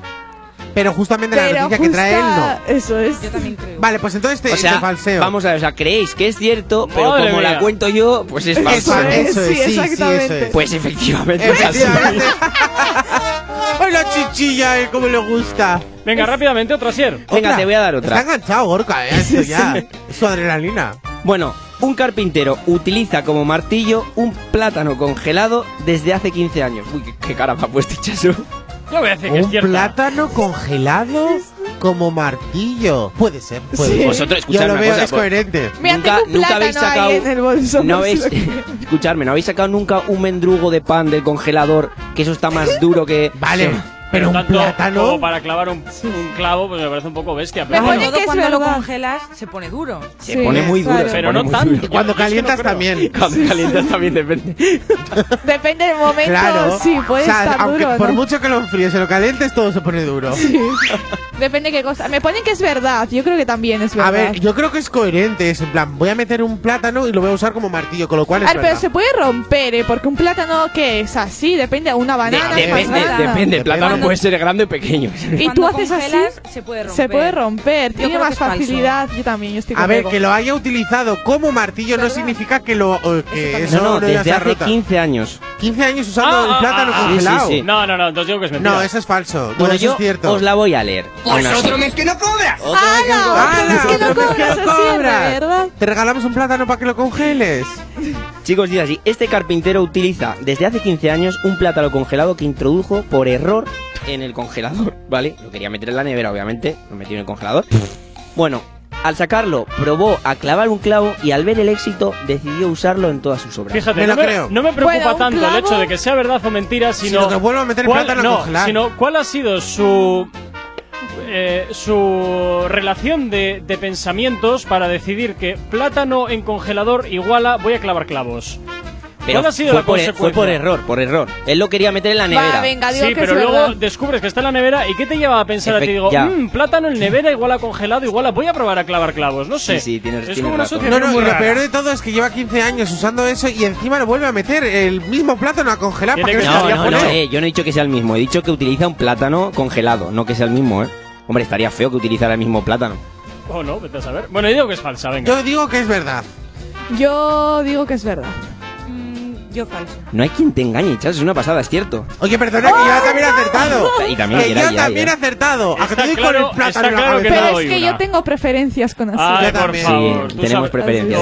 Pero justamente la pero noticia que trae él no. Eso es. Yo también creo. Vale, pues entonces te, O sea, te falseo. vamos a ver, o sea, creéis que es cierto, pero Madre como mía. la cuento yo, pues es falso. Eso, eso es, sí, sí, sí, eso exactamente. es. Pues efectivamente es así. Efectivamente. ¡Ay, la chichilla, eh! ¡Cómo le gusta! Venga, rápidamente, otra Sier. Venga, te voy a dar Está otra. enganchado, Gorka, ¿eh? Esto ya. Es su adrenalina. Bueno, un carpintero utiliza como martillo un plátano congelado desde hace 15 años. Uy, qué, qué cara me ha puesto Chaso. Yo voy a decir que es Un cierta. plátano congelado como martillo. Puede ser, puede Sí. ser. Vosotros, Yo escuchadme lo una veo, cosa, es pues, coherente. Mira, Nunca- tengo un nunca habéis plátano sacado- ahí en el bolso. No habéis, lo quieres. escuchadme, no habéis sacado nunca un mendrugo de pan del congelador, que eso está más duro que... Vale, pero un tanto plátano. como para clavar un, un clavo, pues me parece un poco bestia. Me Pero, pone bueno, que es cuando lo congelas se pone duro. Se Sí, pone muy duro. claro. se pero pone no muy tanto. duro. Y cuando Yo- yo es que no calientas creo. también. Cuando calientas también depende. Depende del momento. Claro. Sí, puede o sea, estar aunque duro. por ¿no? mucho que lo enfríes y lo calientes, todo se pone duro. Depende qué cosa. Me ponen que es verdad. Yo creo que también es verdad. A ver, yo creo que es coherente. Es en plan, voy a meter un plátano y lo voy a usar como martillo, con lo cual es A ver, pero verdad. se puede romper, ¿eh? Porque un plátano que es así, depende de una banana. depende, depende. El plátano. Puede ser grande o pequeño. Y tú haces así, se puede romper. se puede romper. Yo Tiene más facilidad. Yo también, yo estoy A ver, que lo haya utilizado como martillo no ¿Verdad? significa que lo que eso No, no, desde ha hace roto. 15 años. 15 años usando Ah, el plátano ah, ah, congelado. sí, sí, sí. No, no, no, entonces digo que es mentira. No, eso es falso. No, Bueno, eso yo es cierto. os la voy a leer. No cobra! Otro mes que no cobra. ¡Hala! Es que no Otro mes que cobras no cobras. Te regalamos un plátano para que lo congeles. Chicos, dice así, este carpintero utiliza desde hace 15 años un plátano congelado que introdujo por error en el congelador, ¿vale? Lo quería meter en la nevera, obviamente, lo metió en el congelador. Bueno, al sacarlo, probó a clavar un clavo y al ver el éxito decidió usarlo en todas sus obras. Fíjate, Me no, me, creo. no me preocupa Bueno, tanto el hecho de que sea verdad o mentira, sino, Sino que vuelva a meter cuál- plátano no, congelar. sino cuál ha sido su eh, su relación de, de pensamientos para decidir que plátano en congelador iguala voy a clavar clavos. Pero ¿Cuál ha sido fue, la por, consecuencia? fue por error, por error. Él lo quería meter en la nevera. Va, venga, digo Sí, que pero es luego verdad. descubres que está en la nevera y ¿qué te lleva a pensar a ti? Efect- Digo, ya. "Mm, plátano en nevera igual a congelado, igual a voy a probar a clavar clavos, no sé. Sí, sí, tienes- es tienes como razón. No, no, muy y lo peor de todo es que lleva 15 años usando eso y encima lo vuelve a meter el mismo plátano a congelar para que que no No, no, eh, yo no he dicho que sea el mismo. He dicho que utiliza un plátano congelado, no que sea el mismo, ¿eh? Hombre, estaría feo que utilizara el mismo plátano. Oh, no, vete a saber. Bueno, yo digo que es falsa, venga. Yo digo que es verdad. Yo digo que es verdad. Yo falso. No hay quien te engañe, chas, es una pasada, es cierto. Oye, perdona que yo también he acertado. Y también que yo también he acertado. A que te Está doy claro- con el plátano está claro que. Pero no es que una. yo tengo preferencias con así. Ay, Yo por también. favor. Sí, tenemos sabes- preferencias.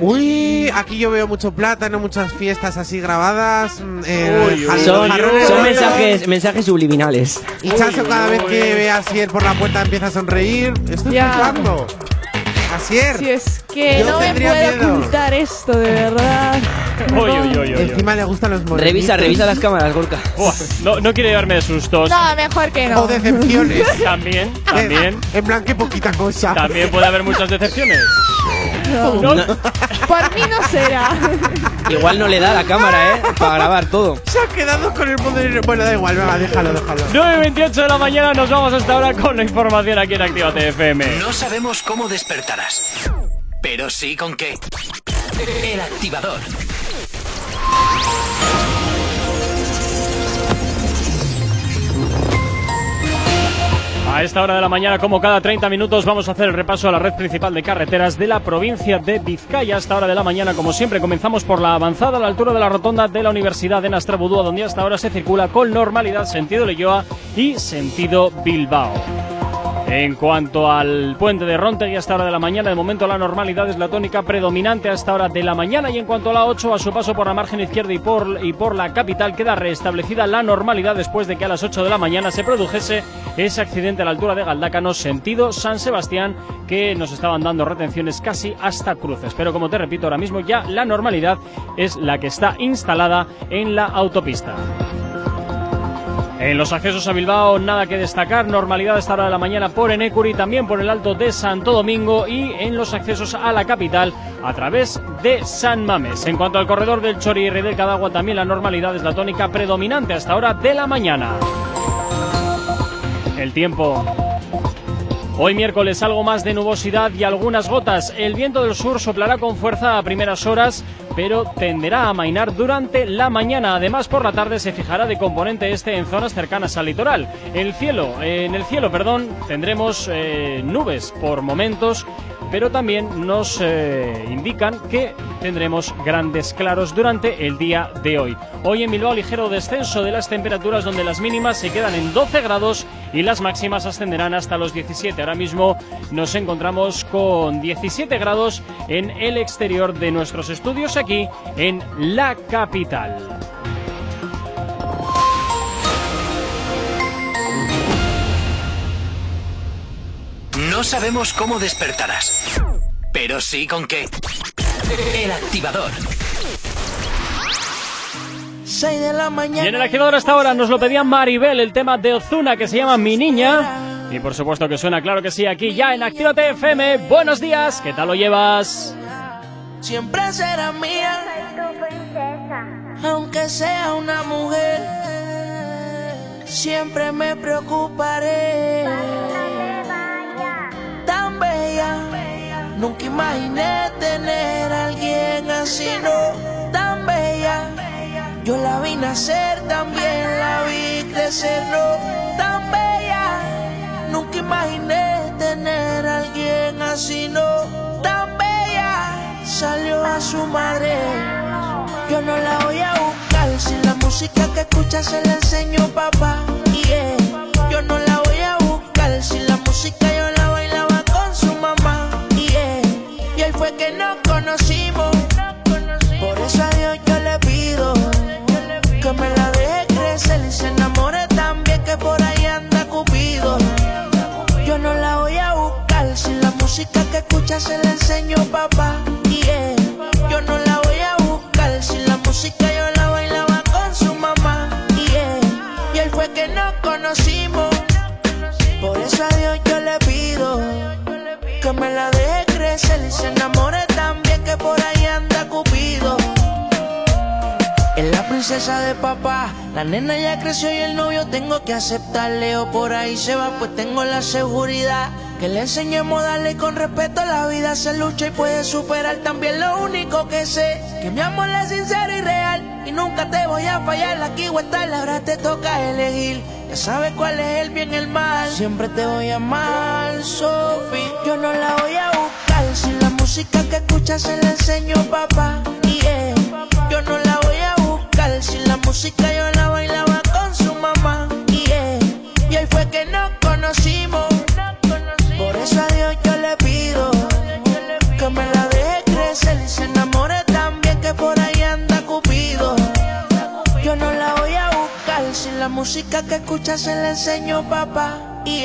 Uy, aquí yo veo mucho plátano, muchas fiestas así grabadas. mm, eh, Uy, uy, jaleo- Son, jarrones son mensajes, mensajes subliminales. Y Chacho cada vez que ve a por la puerta empieza a sonreír. Estoy flipando. Si es que Yo no me tendría puedo miedo. ocultar esto, de verdad. Uy, uy. Encima le gustan los morenitos. Revisa, revisa las cámaras, Gorka. Buah, no, no quiero llevarme de sustos. No, mejor que no. O decepciones. También, también. En plan, qué poquita cosa. También puede haber muchas decepciones. No. No. Por mí no será. igual no le da la cámara, ¿eh? Para grabar todo. Se ha quedado con el poder. Bueno, da igual, venga, déjalo, déjalo. 9.28 de la mañana nos vamos hasta ahora con la información aquí en Actívate FM. No sabemos cómo despertarás, pero sí con qué. El activador. A esta hora de la mañana, como cada 30 minutos, vamos a hacer el repaso a la red principal de carreteras de la provincia de Vizcaya. A esta hora de la mañana, como siempre, comenzamos por la avanzada a la altura de la rotonda de la Universidad de Nastrabudúa, donde hasta ahora se circula con normalidad sentido Leyoa y sentido Bilbao. En cuanto al puente de Rontegui a esta hora de la mañana, de momento la normalidad es la tónica predominante a esta hora de la mañana y en cuanto a la 8, a su paso por la margen izquierda y por, y por la capital queda restablecida la normalidad después de que a las 8 de la mañana se produjese ese accidente a la altura de Galdácano, sentido San Sebastián, que nos estaban dando retenciones casi hasta cruces. Pero como te repito, ahora mismo ya la normalidad es la que está instalada en la autopista. En los accesos a Bilbao nada que destacar, normalidad a esta hora de la mañana por Enecuri, también por el Alto de Santo Domingo y en los accesos a la capital a través de San Mames. En cuanto al corredor del Chori y del Cadagua, también la normalidad es la tónica predominante a esta hora de la mañana. El tiempo. Hoy miércoles algo más de nubosidad y algunas gotas. El viento del sur soplará con fuerza a primeras horas, pero tenderá a amainar durante la mañana. Además, por la tarde se fijará de componente este en zonas cercanas al litoral. El cielo, en el cielo, perdón, tendremos eh, nubes por momentos pero también nos eh, indican que tendremos grandes claros durante el día de hoy. Hoy en Bilbao ligero descenso de las temperaturas donde las mínimas se quedan en 12 grados y las máximas ascenderán hasta los 17. Ahora mismo nos encontramos con 17 grados en el exterior de nuestros estudios aquí en la capital. No sabemos cómo despertarás, pero sí con qué. El activador. 6 de la mañana. Y en el activador hasta ahora nos lo pedía Maribel, el tema de Ozuna que se llama Mi Niña. Y por supuesto que suena, claro que sí, aquí ya en Actívate FM. Buenos días, ¿qué tal lo llevas? Siempre será mía, aunque sea una mujer. Siempre me preocuparé Nunca imaginé tener a alguien así, no tan bella. Yo la vi nacer, también la vi crecer, no tan bella. Nunca imaginé tener a alguien así, no tan bella. Salió a su madre, yo no la voy a buscar. Si la música que escucha se la enseñó papá, y yo no la voy a buscar. Si la música yo la que nos conocimos. Por eso a Dios yo le pido que me la deje crecer y se enamore también que por ahí anda Cupido. Yo no la voy a buscar si la música que escucha se la enseñó papá. Y yo no la voy a buscar si la música yo la bailaba con su mamá. Y él fue que nos conocimos. De papá, la nena ya creció y el novio tengo que aceptarle o por ahí se va pues tengo la seguridad que le enseñemos a darle con respeto a la vida se lucha y puede superar también lo único que sé que mi amor es sincero y real y nunca te voy a fallar aquí o estar ahora te toca elegir ya sabes cuál es el bien y el mal. Siempre te voy a amar, Sophie. Yo no la voy a buscar. Si la música que escuchas se la enseño papá. Yeah. Buscar. Si la música yo la bailaba con su mamá. Yeah. Y ahí fue que nos conocimos. Por eso a Dios yo le pido que me la deje crecer y se enamore también que por ahí anda Cupido. Yo no la voy a si la música que escucha se la enseñó papá. Y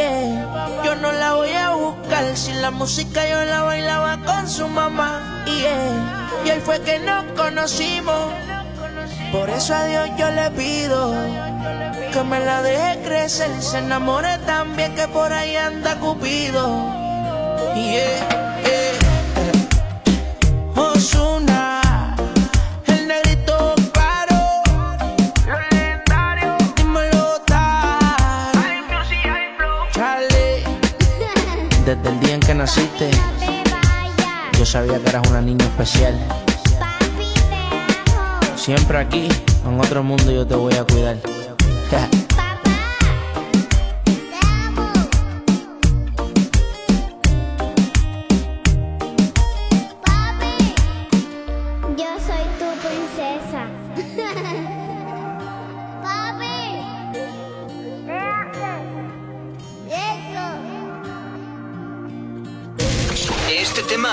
yo no la voy a buscar. Si la música yo la bailaba con su mamá. Y y ahí fue que nos conocimos. Por eso a Dios yo le pido que me la deje crecer se enamore también que por ahí anda Cupido. Yeah, yeah. Osuna. Desde el día en que naciste, yo sabía que eras una niña especial. Siempre aquí, en otro mundo, yo te voy a cuidar.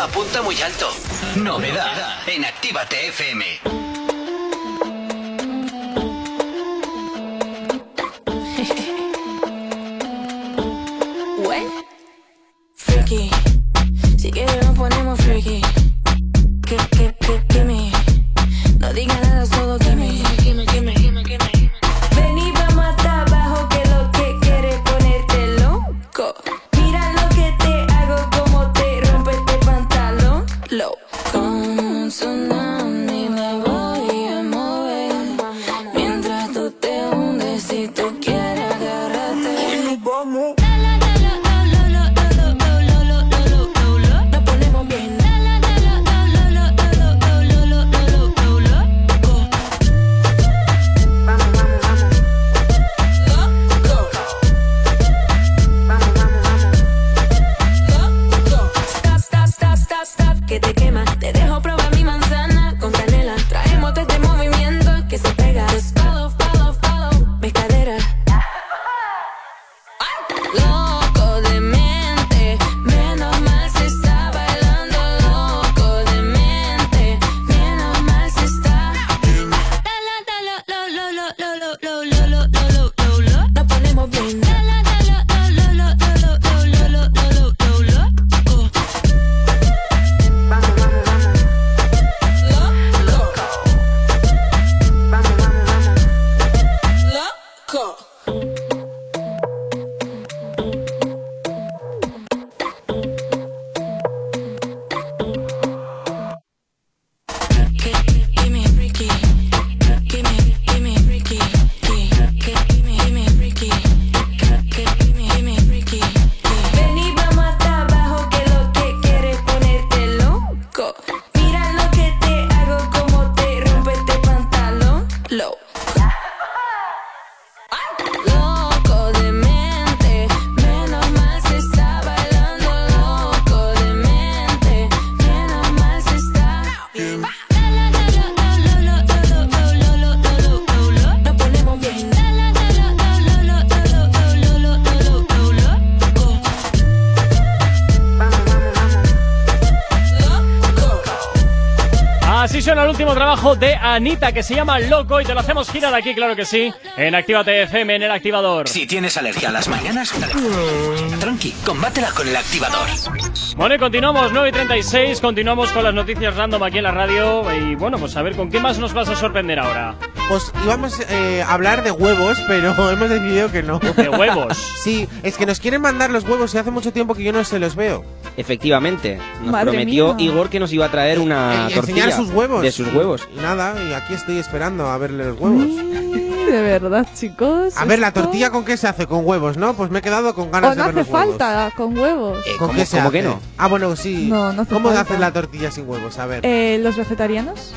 apunta muy alto. Novedad en Actívate FM. Anita que se llama Loco y te lo hacemos girar aquí, claro que sí, en Actívate FM en el activador. Si tienes alergia a las mañanas, tranqui, combátela con el activador. Bueno, y continuamos, 9 y 36, continuamos con las noticias random aquí en la radio y bueno, pues a ver con qué más nos vas a sorprender ahora. Pues íbamos eh, a hablar de huevos, pero hemos decidido que no. ¿De huevos? sí, es que nos quieren mandar los huevos y hace mucho tiempo que yo no se los veo. Efectivamente, nos Madre prometió mía. Igor que nos iba a traer una y tortilla enseñar sus huevos. de sus huevos. Y nada, y aquí estoy esperando a verle los huevos. De verdad, chicos. A ver, la tortilla con qué se hace, con huevos, ¿no? Pues me he quedado con ganas O de no ver hace los huevos. falta con huevos. ¿Con qué se cómo hace? que no? Ah, bueno, sí. No, no hace ¿Cómo falta. hacen la tortilla sin huevos? A ver. Eh, ¿Los vegetarianos?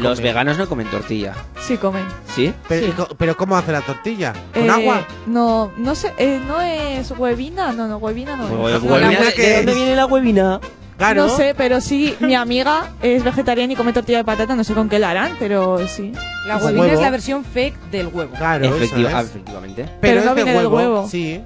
Los veganos no comen tortilla, Sí comen. ¿sí? Pero, Sí. ¿cómo hace la tortilla? ¿Con Eh, agua? No, no sé, eh, no es huevina, no, no, huevina no Hue- es. huevina, ¿de- ¿De qué dónde viene la huevina? Claro. No sé, pero sí, mi amiga es vegetariana y come tortilla de patata, no sé con qué la harán, pero sí. La huevina huevo. es la versión fake del huevo. Claro, eso Efectiva- es. ah, efectivamente. Pero es no de viene del huevo. Sí.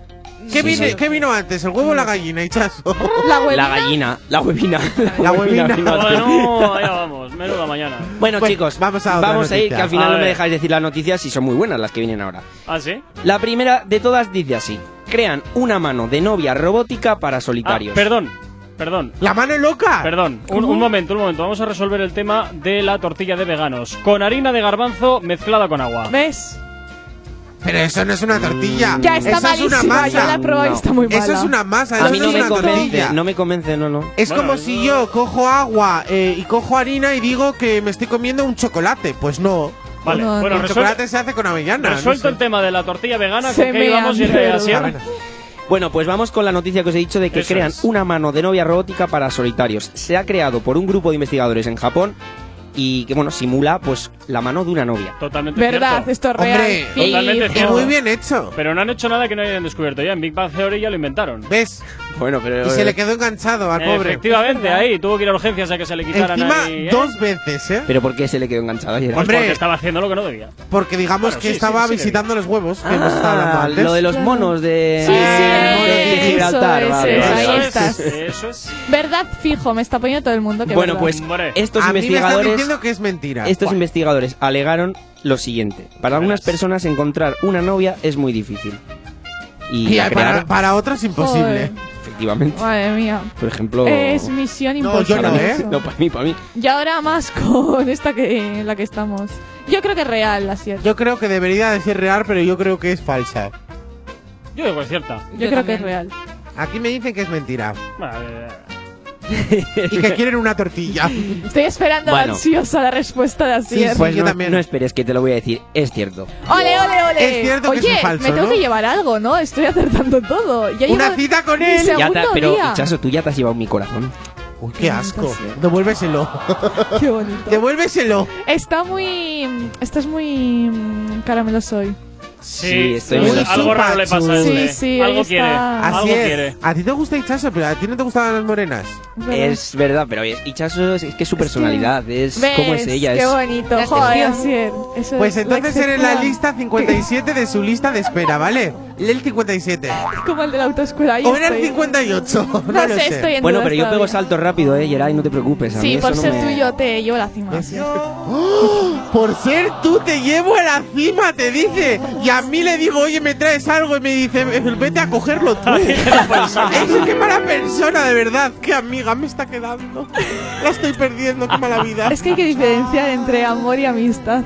¿Qué, Sí, viene- sí. ¿Qué vino antes, el huevo o la gallina, Hichazo? La huevina. La gallina, la huevina. La huevina. vino antes. Bueno, allá vamos, menuda mañana. Bueno, Pues, chicos, vamos a otra vamos a ir, noticia. que al final A no me ver. dejáis decir las noticias y son muy buenas las que vienen ahora. ¿Ah, sí? La primera de todas dice así: crean una mano de novia robótica para Ah, solitarios. perdón, perdón. ¡La mano loca! Perdón, un, un momento, un momento. Vamos a resolver el tema de la tortilla de veganos. Con harina de garbanzo mezclada con agua. ¿Ves? Pero eso no es una tortilla. Ya está eso es una masa. yo la he probado y No. está muy mala. Eso es una masa, a eso mí no no es me una convence, tortilla. no me convence, no, no. Es Bueno, como si yo cojo agua eh, y cojo harina y digo que me estoy comiendo un chocolate. Pues no. Vale, No, bueno, el chocolate se hace con avellana. no resuelto sé. el tema de la tortilla vegana, Se ¿con qué me íbamos? Bueno, pues vamos con la noticia que os he dicho de que Eso crean es. una mano de novia robótica para solitarios. Se ha creado por un grupo de investigadores en Japón y que, bueno, simula pues la mano de una novia. Totalmente Verdad, cierto. esto es real. Hombre, totalmente Y cierto. muy bien hecho. Pero no han hecho nada que no hayan descubierto ya. En Big Bang Theory ya lo inventaron. ¿Ves? Bueno, pero... Y se le quedó enganchado al pobre. Efectivamente, ahí tuvo que ir a urgencias a que se le quitaran Encima, ahí. ¿eh? dos veces, ¿eh? ¿Pero por qué se le quedó enganchado ayer? Pues Hombre. porque estaba haciendo lo que no debía. Porque digamos Claro, que sí, estaba sí, sí, visitando los huevos que hemos estado hablando Ah, antes. lo de los monos de, Sí, sí, de eso Gibraltar. es, vale, eso, vale, estás. Eso es. Verdad, fijo, me está poniendo todo el mundo que Bueno, verdad. pues estos a mí me están investigadores... diciendo que es mentira. Estos investigadores alegaron lo siguiente. Para algunas personas encontrar una novia es muy difícil. Y, Y para, para otros imposible. Joder. Efectivamente. Madre mía. Por ejemplo... Es misión No, yo imposible. no, ¿eh? No, para mí, para mí. Y ahora más con esta que en la que estamos. Yo creo que es real, la cierta. Yo creo que debería decir real, pero yo creo que es falsa. Yo digo que es cierta. Yo, Yo creo que es real. Aquí me dicen que es mentira. Eh, y que quieren una tortilla. Estoy esperando Bueno. ansiosa la respuesta de Asier. Sí, Pues yo no, también. no esperes que te lo voy a decir. Es cierto. ¡Ole, ole, ole! Es cierto que Oye, es falso, me tengo ¿no? que llevar algo, ¿no? Estoy acertando todo. Ya Una llevo cita con él. Ya te- pero. Chaso, tú ya te has llevado mi corazón. Uy, qué asco. Devuélveselo. Qué bonito. Devuélveselo. Está muy... Estás muy... mm, caramelo soy. Sí, estoy sí, muy algo raro le pasa a Sí, este. sí, algo ahí quiere. está. Algo Así es. quiere. A ti te gusta Hichazo, pero a ti no te gustaban las morenas. Es verdad, pero Ichazo es, es que es su personalidad, es ¿Ves? como es ella. Qué es, bonito. Joder. Eso Pues es entonces eres la lista 57 de su lista de espera, ¿vale? El 57. Es como el de la autoescuela. ahí O era el estoy. 58. No, No lo sé, sé. estoy en Bueno, dudas pero yo pego todavía. saltos rápido, eh, Geray, no te preocupes. a mí Sí, eso por no ser me- tú yo te llevo a la cima. ¡Oh! Por ser tú te llevo a la cima, te dice. Y a mí le digo, oye, me traes algo y me dice, vete a cogerlo tú. es qué mala persona, de verdad. Qué amiga me está quedando. La estoy perdiendo, qué mala vida. Es que hay que diferenciar entre amor y amistad.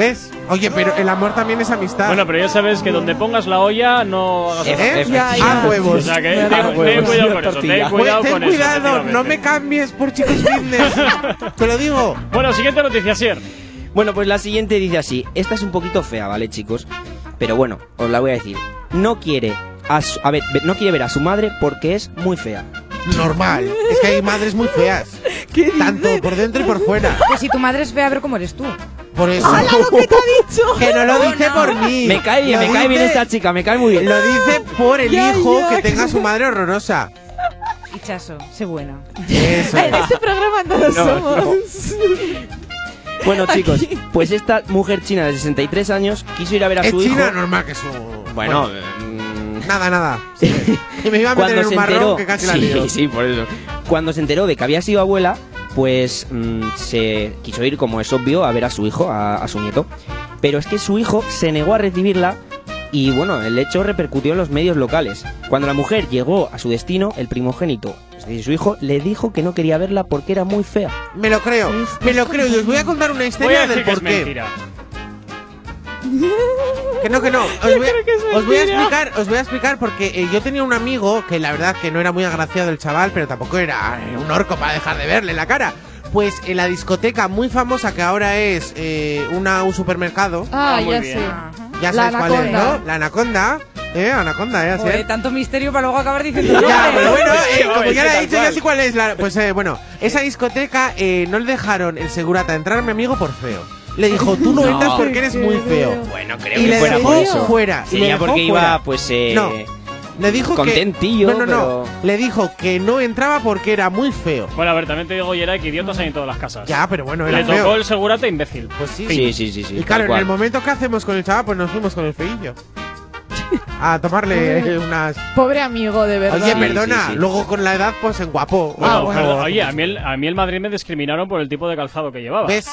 ¿Ves? Oye, pero el amor también es amistad. Bueno, pero ya sabes que donde pongas la olla no hagas ¿Eh? Ya, huevos. O sea que ten, ten cuidado con eso, ten cuidado Ten con eso. cuidado, no efectivamente. me cambies por chicos fitness. te lo digo. Bueno, siguiente noticia, Sier. Bueno, pues la siguiente dice así. Esta es un poquito fea, ¿vale, chicos? Pero bueno, os la voy a decir. No quiere a, su- a ver, ve- no quiere ver a su madre porque es muy fea. Normal. Es que hay madres muy feas. Tanto por dentro y por fuera. Pues si tu madre es fea, a ver cómo eres tú. Por eso. ¡Hala lo que te ha dicho! Que no lo dice por mí. Me cae bien, Lo me cae bien esta chica, me cae muy bien. Lo dice por el Ya, hijo ya, que tenga su madre horrorosa. Hichazo, sé buena. Eso. En este programa no lo No, somos. Bueno, chicos, pues esta mujer china de 63 años quiso ir a ver a Es su hijo. china normal que su. Bueno, Bueno, nada, nada. Y me iba a meter cuando en un se marrón enteró, que casi la sí, lío. sí, por eso. Cuando se enteró de que había sido abuela, pues mm, se quiso ir, como es obvio, a ver a su hijo, a, a su nieto. Pero es que su hijo se negó a recibirla y bueno, el hecho repercutió en los medios locales. Cuando la mujer llegó a su destino, el primogénito, es decir, su hijo, le dijo que no quería verla porque era muy fea. Me lo creo, me lo creo. Y os voy a contar una historia del que Que no, que no. Os voy, a, creo que es os voy a mentira. explicar, os voy a explicar porque eh, yo tenía un amigo que la verdad que no era muy agraciado el chaval, pero tampoco era eh, un orco para dejar de verle la cara. Pues en la discoteca muy famosa que ahora es eh, una, un supermercado. Ah, Ah, muy ya bien. sé. Ya La sabes cuál es. ¿no? La anaconda. Eh, anaconda, eh, así Joder, es. tanto misterio para luego acabar diciendo Ya, pero bueno, eh, como ya le he dicho, ya sé cuál es. la- pues eh, bueno, esa discoteca eh, no le dejaron el segurata entrar a mi amigo por feo. Le dijo, tú no, No. entras porque eres muy feo. Bueno, creo Y que le fuera dejó por eso. fuera, y le Sería dejó porque fuera. iba, pues, eh, No. Le dijo contentillo, que. No, no, no. pero- Le dijo que no entraba porque era muy feo. Bueno, a ver, también te digo, Yeray, que idiotas hay en todas las casas. Ya, pero bueno, Le era tocó feo. el segurata imbécil. Pues sí. Sí, sí, sí, sí. Y claro, tal en cual. el momento que hacemos con el chaval, pues nos fuimos con el feillo. A tomarle eh, unas. Pobre amigo, de verdad. Oye, Sí, perdona, sí, sí. luego con la edad, pues en guapo. Bueno, Ah, bueno. oye, a mí, el, a mí el Madrid me discriminaron por el tipo de calzado que llevaba. ¿Ves?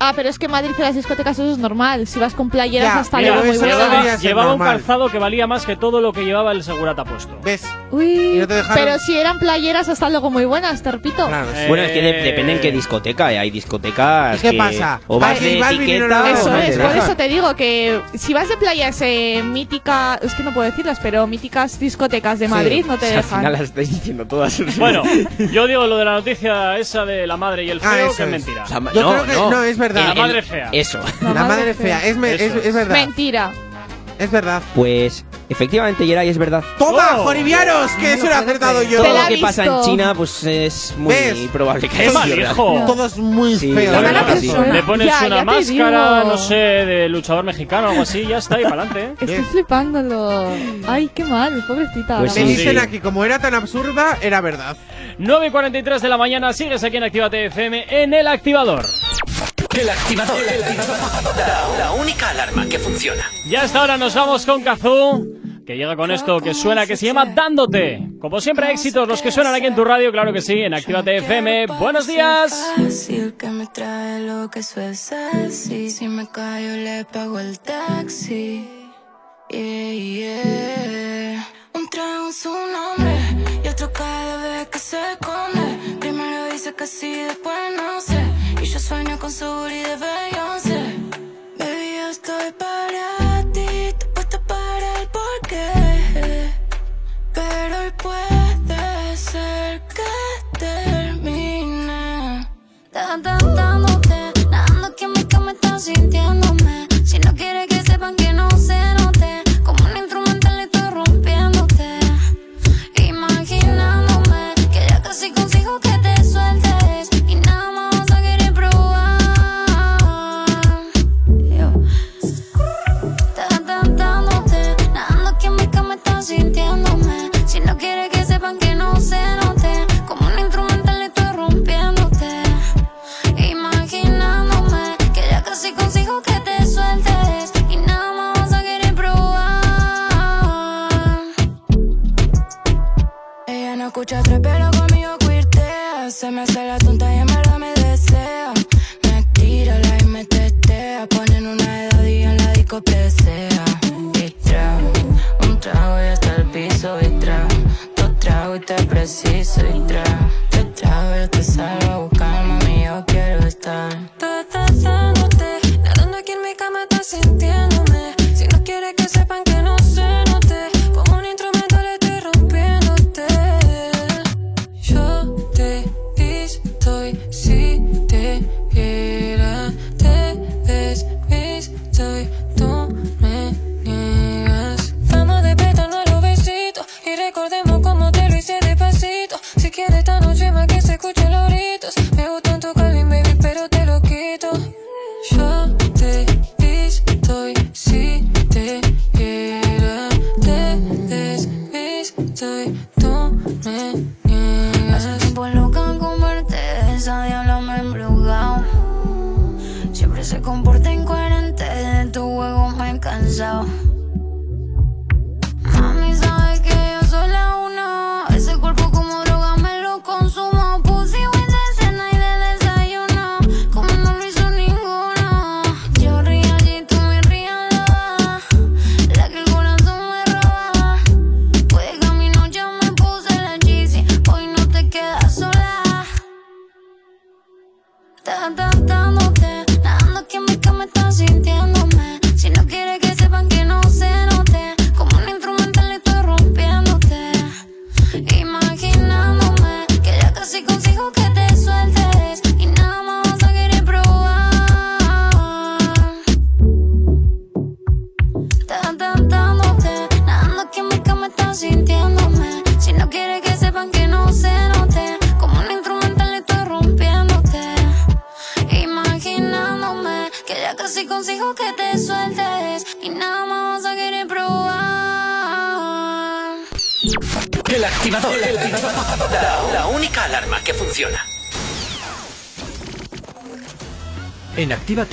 Ah, pero es que en Madrid en las discotecas eso es normal. Si vas con playeras Ya, hasta luego no Llevaba, llevaba un calzado que valía más que todo lo que llevaba el segurata puesto. ¿Ves? Uy, no pero si eran playeras hasta luego muy buenas, te repito. Claro, sí. Bueno, es que de- Eh, depende en qué discoteca. eh, Hay discotecas. ¿Y qué que pasa? O vas Ah, de no etiqueta o Eso no es, por eso te digo que si vas de playas eh, míticas, es que no puedo decirlas, pero míticas discotecas de Sí. Madrid no te O sea, al dejan. final las estáis diciendo todas. Bueno, yo digo lo de la noticia esa de la madre y el Ah, feo, eso que es es. mentira. La ma- Yo creo que no, es verdad. La El- madre fea. Eso. La, madre fea, es, me- es, Eso es. es verdad. Mentira. Es verdad. Pues efectivamente, Yeray, es verdad. ¡Toma, Oh. Joribianos! Que eso lo he acertado yo. Todo la lo que pasa en visto. China, pues es muy ¿Ves? probable que ¡Qué verdad. hijo! Todos muy Sí, feos. la mala verdad que sí. Le pones Ya, una te máscara, digo. no sé, de luchador mexicano o algo así, ya está, y para adelante. ¿eh? Estoy Bien. flipándolo. Ay, qué mal, pobrecita. Pues Me sí. dicen aquí, como era tan absurda, era verdad. 9 y 43 de la mañana, sigues aquí en Actívate FM en el activador. El activador. La, la única alarma que funciona. Ya hasta ahora nos vamos con Kazoo, que llega con esto que suena, que se llama Dándote. Como siempre, éxitos los que suenan aquí en tu radio, claro que sí, en Actívate FM. Buenos días. Fácil que me trae lo que eso es así. Si me callo, le pago el taxi. Yeah, yeah. Un trago su nombre y otro cada vez que se esconde. Primero dice que sí, después no sé. Y yo sueño con su booty de Beyoncé. Escucha tres, pero conmigo cuirtea. Se me hace la tonta y en verdad me desea. Me tira la y me testea. Ponen una edad y en la disco presea. Y trago, un trago y hasta el piso. Y trago, dos tragos y te preciso. Y trago, tres tragos yo te salgo a buscar, mami. Yo quiero estar. Dándote, nadando aquí en mi cama estás sintiéndome.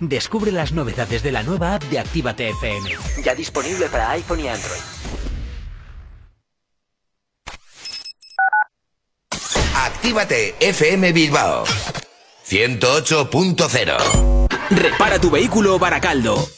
Descubre las novedades de la nueva app de Actívate FM. Ya disponible para iPhone y Android. Actívate FM Bilbao 108.0 Repara tu vehículo Baracaldo.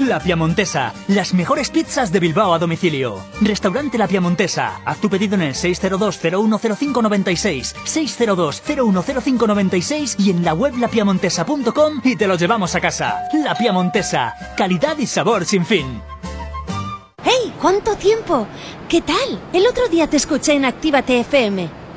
La Piamontesa, las mejores pizzas de Bilbao a domicilio. Restaurante La Piamontesa. Haz tu pedido en el 602-010596, 602-010596 y en la web lapiamontesa.com y te lo llevamos a casa. La Piamontesa, calidad y sabor sin fin. ¡Hey! ¿Cuánto tiempo? ¿Qué tal? El otro día te escuché en Actívate FM.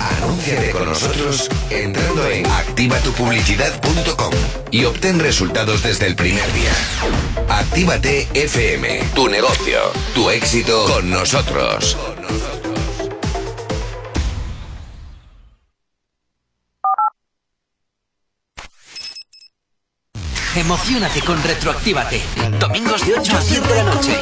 Anúnciate con nosotros entrando en activatupublicidad.com y obtén resultados desde el primer día. Actívate FM, tu negocio, tu éxito con nosotros. Emocionate con Retroactívate. Domingos de 8 a 7 de la noche.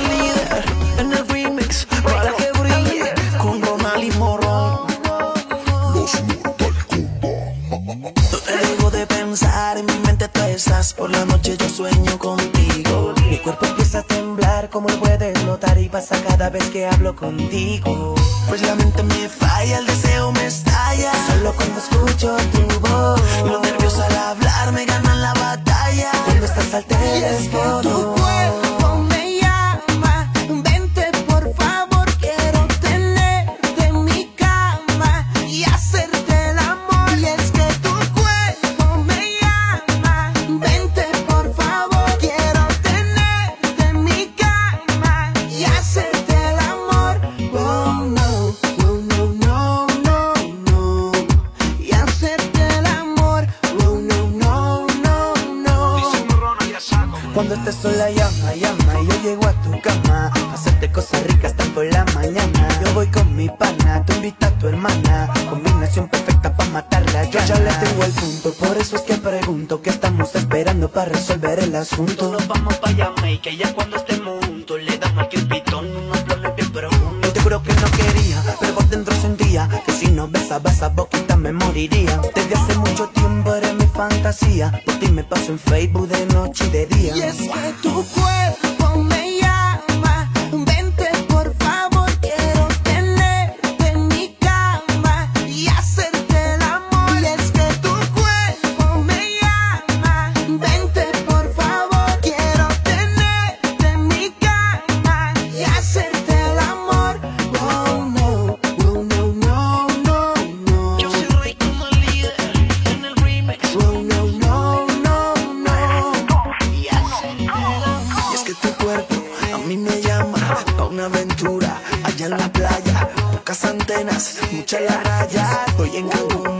Estás. Por la noche yo sueño contigo. Mi cuerpo empieza a temblar, como lo puedes notar, y pasa cada vez que hablo contigo. Pues la mente me falla, el deseo me estalla. Solo cuando escucho tu voz. Los nervios al hablar me ganan la batalla. Cuando estás al teléfono. Tu cuerpo estés sola llama, llama y yo llego a tu cama hacerte cosas ricas hasta por la mañana. Yo voy con mi pana, tú invita a tu hermana, combinación perfecta para matarla. Yo ya le tengo el punto, por eso es que pregunto qué estamos esperando para resolver el asunto. Nos vamos pa' llama y que ya cuando estemos juntos le damos aquí un pitón, unos planes bien profundos. Yo te juro que no quería, pero por dentro sentía que si no besaba esa boquita me moriría. Desde hace mucho tiempo fantasía, por ti me paso en Facebook de noche y de día. Y es que tu cuerpo mucha la raya. Hoy en Cancún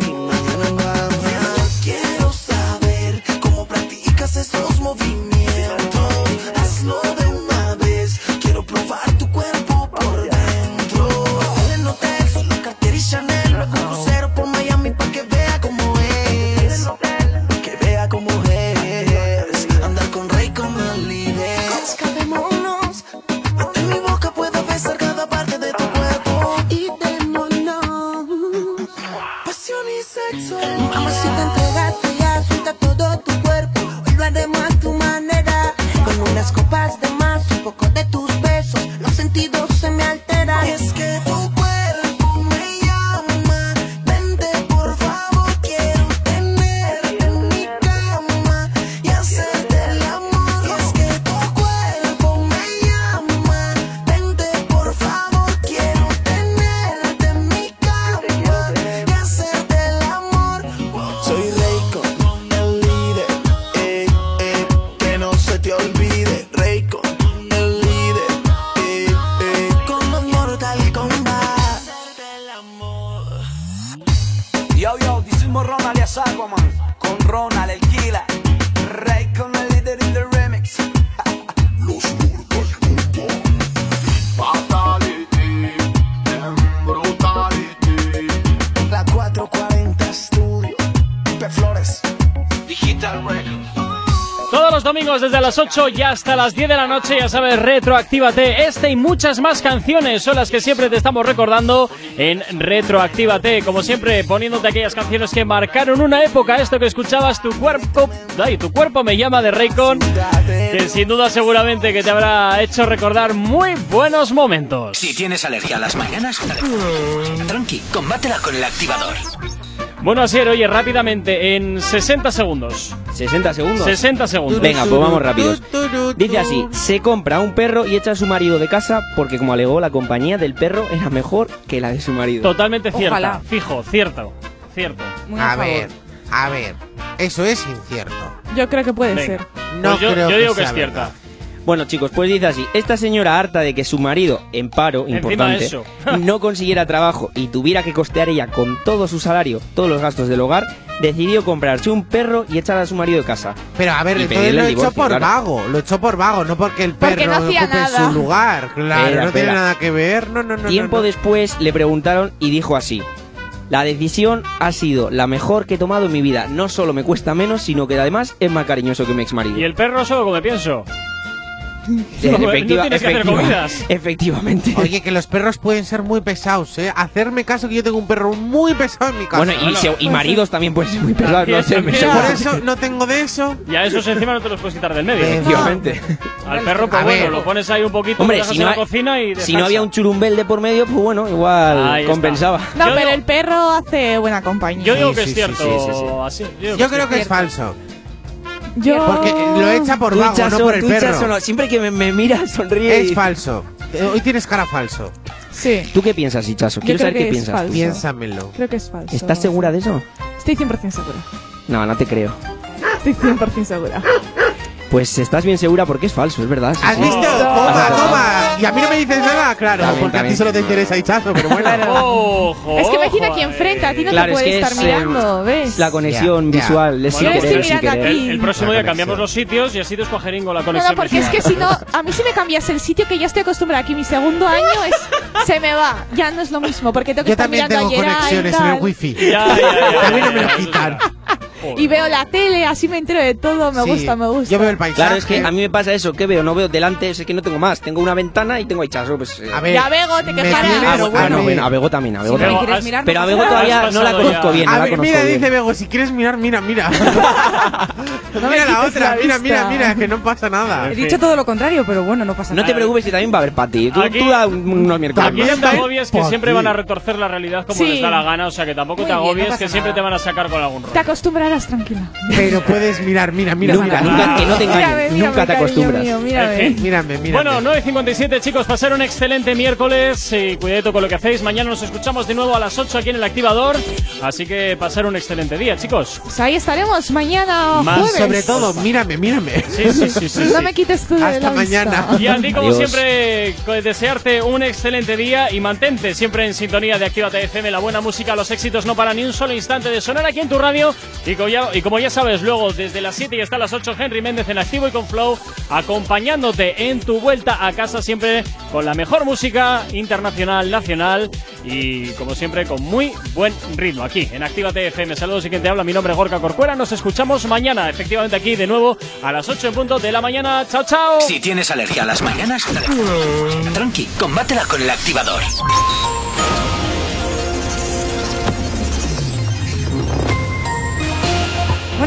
Mamacita, entregate ya, suelta todo tu cuerpo. Hoy lo haremos a tu 8 y hasta las 10 de la noche, ya sabes, retroactívate. Este y muchas más canciones son las que siempre te estamos recordando en Retroactívate. Como siempre, poniéndote aquellas canciones que marcaron una época. Esto que escuchabas, tu cuerpo, ay, tu cuerpo me llama de Raycon, que sin duda seguramente que te habrá hecho recordar muy buenos momentos. Si tienes alergia a las mañanas, tranqui, combátela con el activador. Bueno, Asier, oye, rápidamente, en 60 segundos. ¿60 segundos? 60 segundos. Venga, pues vamos rápidos. Dice así, se compra un perro y echa a su marido de casa porque como alegó la compañía del perro era mejor que la de su marido. Totalmente cierta. Ojalá. Fijo, cierto. Cierto. Muy a ver, a ver. Eso es incierto. Yo creo que puede Venga. ser. No Pues yo, creo yo digo que es cierta. Bueno, chicos, pues dice así, esta señora harta de que su marido, en paro, importante, eso. no consiguiera trabajo y tuviera que costear ella con todo su salario, todos los gastos del hogar, decidió comprarse un perro y echar a su marido de casa. Pero a ver, Y entonces lo divorcio, por claro. vago, lo echó por vago, no porque el Porque perro no ocupe nada. su lugar. Claro, no tiene nada que ver. No, no, no. Tiempo no, no. después le preguntaron y dijo así. La decisión ha sido la mejor que he tomado en mi vida. No solo me cuesta menos, sino que además es más cariñoso que mi ex marido. Y el perro solo come pienso. No, no efectiva- tienes que hacer comidas. Efectivamente. Oye, que los perros pueden ser muy pesados, ¿eh? Hacerme caso que yo tengo un perro muy pesado en mi casa. Bueno, y, se- y maridos también pueden ser muy pesados, no sé, me. Por eso no tengo de eso. Y a esos encima no te los puedes quitar del medio. Efectivamente. Al perro, pues A bueno, ver. lo pones ahí un poquito, Hombre, lo dejas si en no, la cocina y si no había un churumbel de por medio, pues bueno, igual Ahí está. compensaba. No, Yo pero digo- el perro hace buena compañía. Yo digo que es cierto. Así, yo creo que es falso. Yo... Porque lo echa por Tú, no por el perro. Chaso, no, siempre que me, me mira, sonríe. Es y- falso. Hoy tienes cara falso. Sí, ¿Tú qué piensas, Hichazo? Quiero creo saber que qué piensas. tú. Piénsamelo. creo que es falso. ¿Estás segura de eso? Estoy 100% segura. No, no te creo. Estoy 100% segura. Pues estás bien segura porque es falso, es verdad. sí, ¿Has sí. visto? Toma, toma. Y a mí no me dices nada, claro, También, porque a ti también. solo te interesa Hichazo, pero bueno. Ojo, Es que imagina ojo, aquí enfrente, a ti no Claro, te es puede que estar es, eh, mirando, ¿ves? La conexión ya. visual, es sin Bueno, querer o estoy sin mirando querer. aquí. El próximo día cambiamos los sitios y así descuajaringo la No, conexión. no, porque es que si no, a mí si me cambias el sitio que ya estoy acostumbrada aquí mi segundo año es se me va, ya no es lo mismo, porque tengo que Yo estar también mirando tengo ayer conexiones en el wifi. Ya, ya, ya, A mí no me ya, lo ya, quitan. Y veo la tele, así me entero de todo, me Sí. gusta, me gusta. Yo veo el paisaje. Claro, es que a mí me pasa eso, ¿qué veo? No veo delante, es que no tengo más. Tengo una ventana y tengo Hichazo, pues... eh. A ver, Ya Bego, te quejarás. Ah, pero bueno, ah, no, a bueno, a. Bego también, a Bego Bego, también. has- mirar, Pero a no Bego todavía no la conozco ya. bien, no A la ver, conozco mira, bien. dice Bego, si quieres mirar, mira, mira. No mira la otra, la mira, mira, mira, que no pasa nada. He dicho todo lo contrario, pero bueno, no pasa No nada. te preocupes que también va a haber para Tú, Aquí- tú da unos miércoles Aquí no te agobies que siempre van a retorcer la realidad como les da la gana, o sea que tampoco te no agobies que siempre te van a sacar con algún Te rollo. Tranquila. Pero puedes mirar, mira, mira, Nunca, mira. nunca, que no te engañes, mírame, nunca te acostumbras. mío, mírame. Mírame, mírame. Bueno, 9.57 chicos, pasar un excelente miércoles y cuidado con lo que hacéis. Mañana nos escuchamos de nuevo a las 8 aquí en el activador, así que pasar un excelente día chicos. Pues ahí estaremos mañana Más jueves. Sobre todo, mírame, mírame. Sí, sí, sí, sí. No sí. me quites tú de Hasta la vista. mañana. Y a ti, como Adiós. siempre, desearte un excelente día y mantente siempre en sintonía de Actívate FM, la buena música, los éxitos no para ni un solo instante de sonar aquí en tu radio. Y, ya- y como ya sabes, luego desde las 7 y hasta las 8, Henry Méndez en Activo y con Flow, acompañándote en tu vuelta a casa siempre con la mejor música internacional, nacional y como siempre con muy buen ritmo aquí en Actívate FM. Saludos y quien te habla, mi nombre es Gorka Corcuera. Nos escuchamos mañana, efectivamente aquí de nuevo a las 8 en punto de la mañana. Chao, chao. Si tienes alergia a las mañanas, tranqui, combátela con el activador.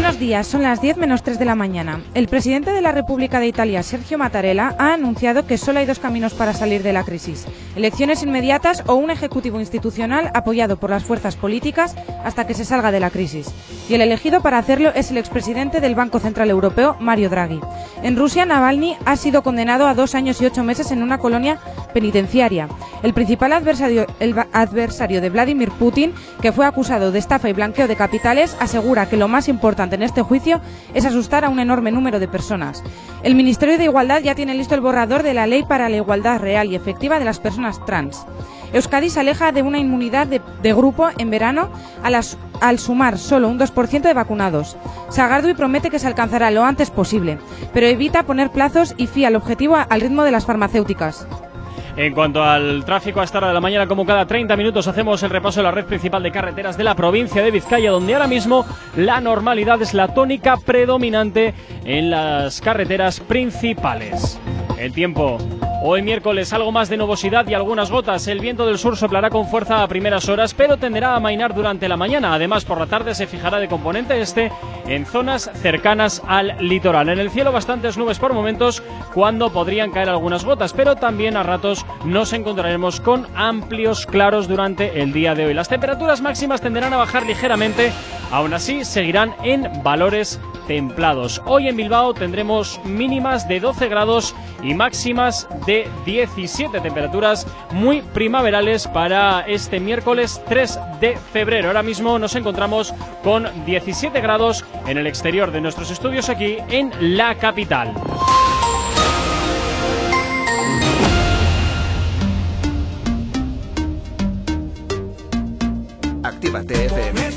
Buenos días, son las 10 menos 3 de la mañana. El presidente de la República de Italia, Sergio Mattarella, ha anunciado que solo hay dos caminos para salir de la crisis. Elecciones inmediatas o un ejecutivo institucional apoyado por las fuerzas políticas hasta que se salga de la crisis. Y el elegido para hacerlo es el expresidente del Banco Central Europeo, Mario Draghi. En Rusia, Navalny ha sido condenado a dos años y ocho meses en una colonia penitenciaria. El principal adversario, el adversario de Vladimir Putin, que fue acusado de estafa y blanqueo de capitales, asegura que lo más importante en este juicio es asustar a un enorme número de personas. El Ministerio de Igualdad ya tiene listo el borrador de la Ley para la Igualdad Real y Efectiva de las Personas Trans. Euskadi se aleja de una inmunidad de, grupo en verano al sumar solo un 2% de vacunados. Sagardui promete que se alcanzará lo antes posible, pero evita poner plazos y fía el objetivo al ritmo de las farmacéuticas. En cuanto al tráfico a esta hora de la mañana, como cada 30 minutos hacemos el repaso de la red principal de carreteras de la provincia de Vizcaya, donde ahora mismo la normalidad es la tónica predominante en las carreteras principales. El tiempo. Hoy miércoles algo más de nubosidad y algunas gotas. El viento del sur soplará con fuerza a primeras horas, pero tenderá a amainar durante la mañana. Además, por la tarde se fijará de componente este en zonas cercanas al litoral. En el cielo bastantes nubes por momentos cuando podrían caer algunas gotas, pero también a ratos nos encontraremos con amplios claros durante el día de hoy. Las temperaturas máximas tenderán a bajar ligeramente, aún así seguirán en valores templados. Hoy en Bilbao tendremos mínimas de 12 grados y máximas de 17 temperaturas muy primaverales para este miércoles 3 de febrero. Ahora mismo nos encontramos con 17 grados en el exterior de nuestros estudios aquí en la capital. Actívate FM.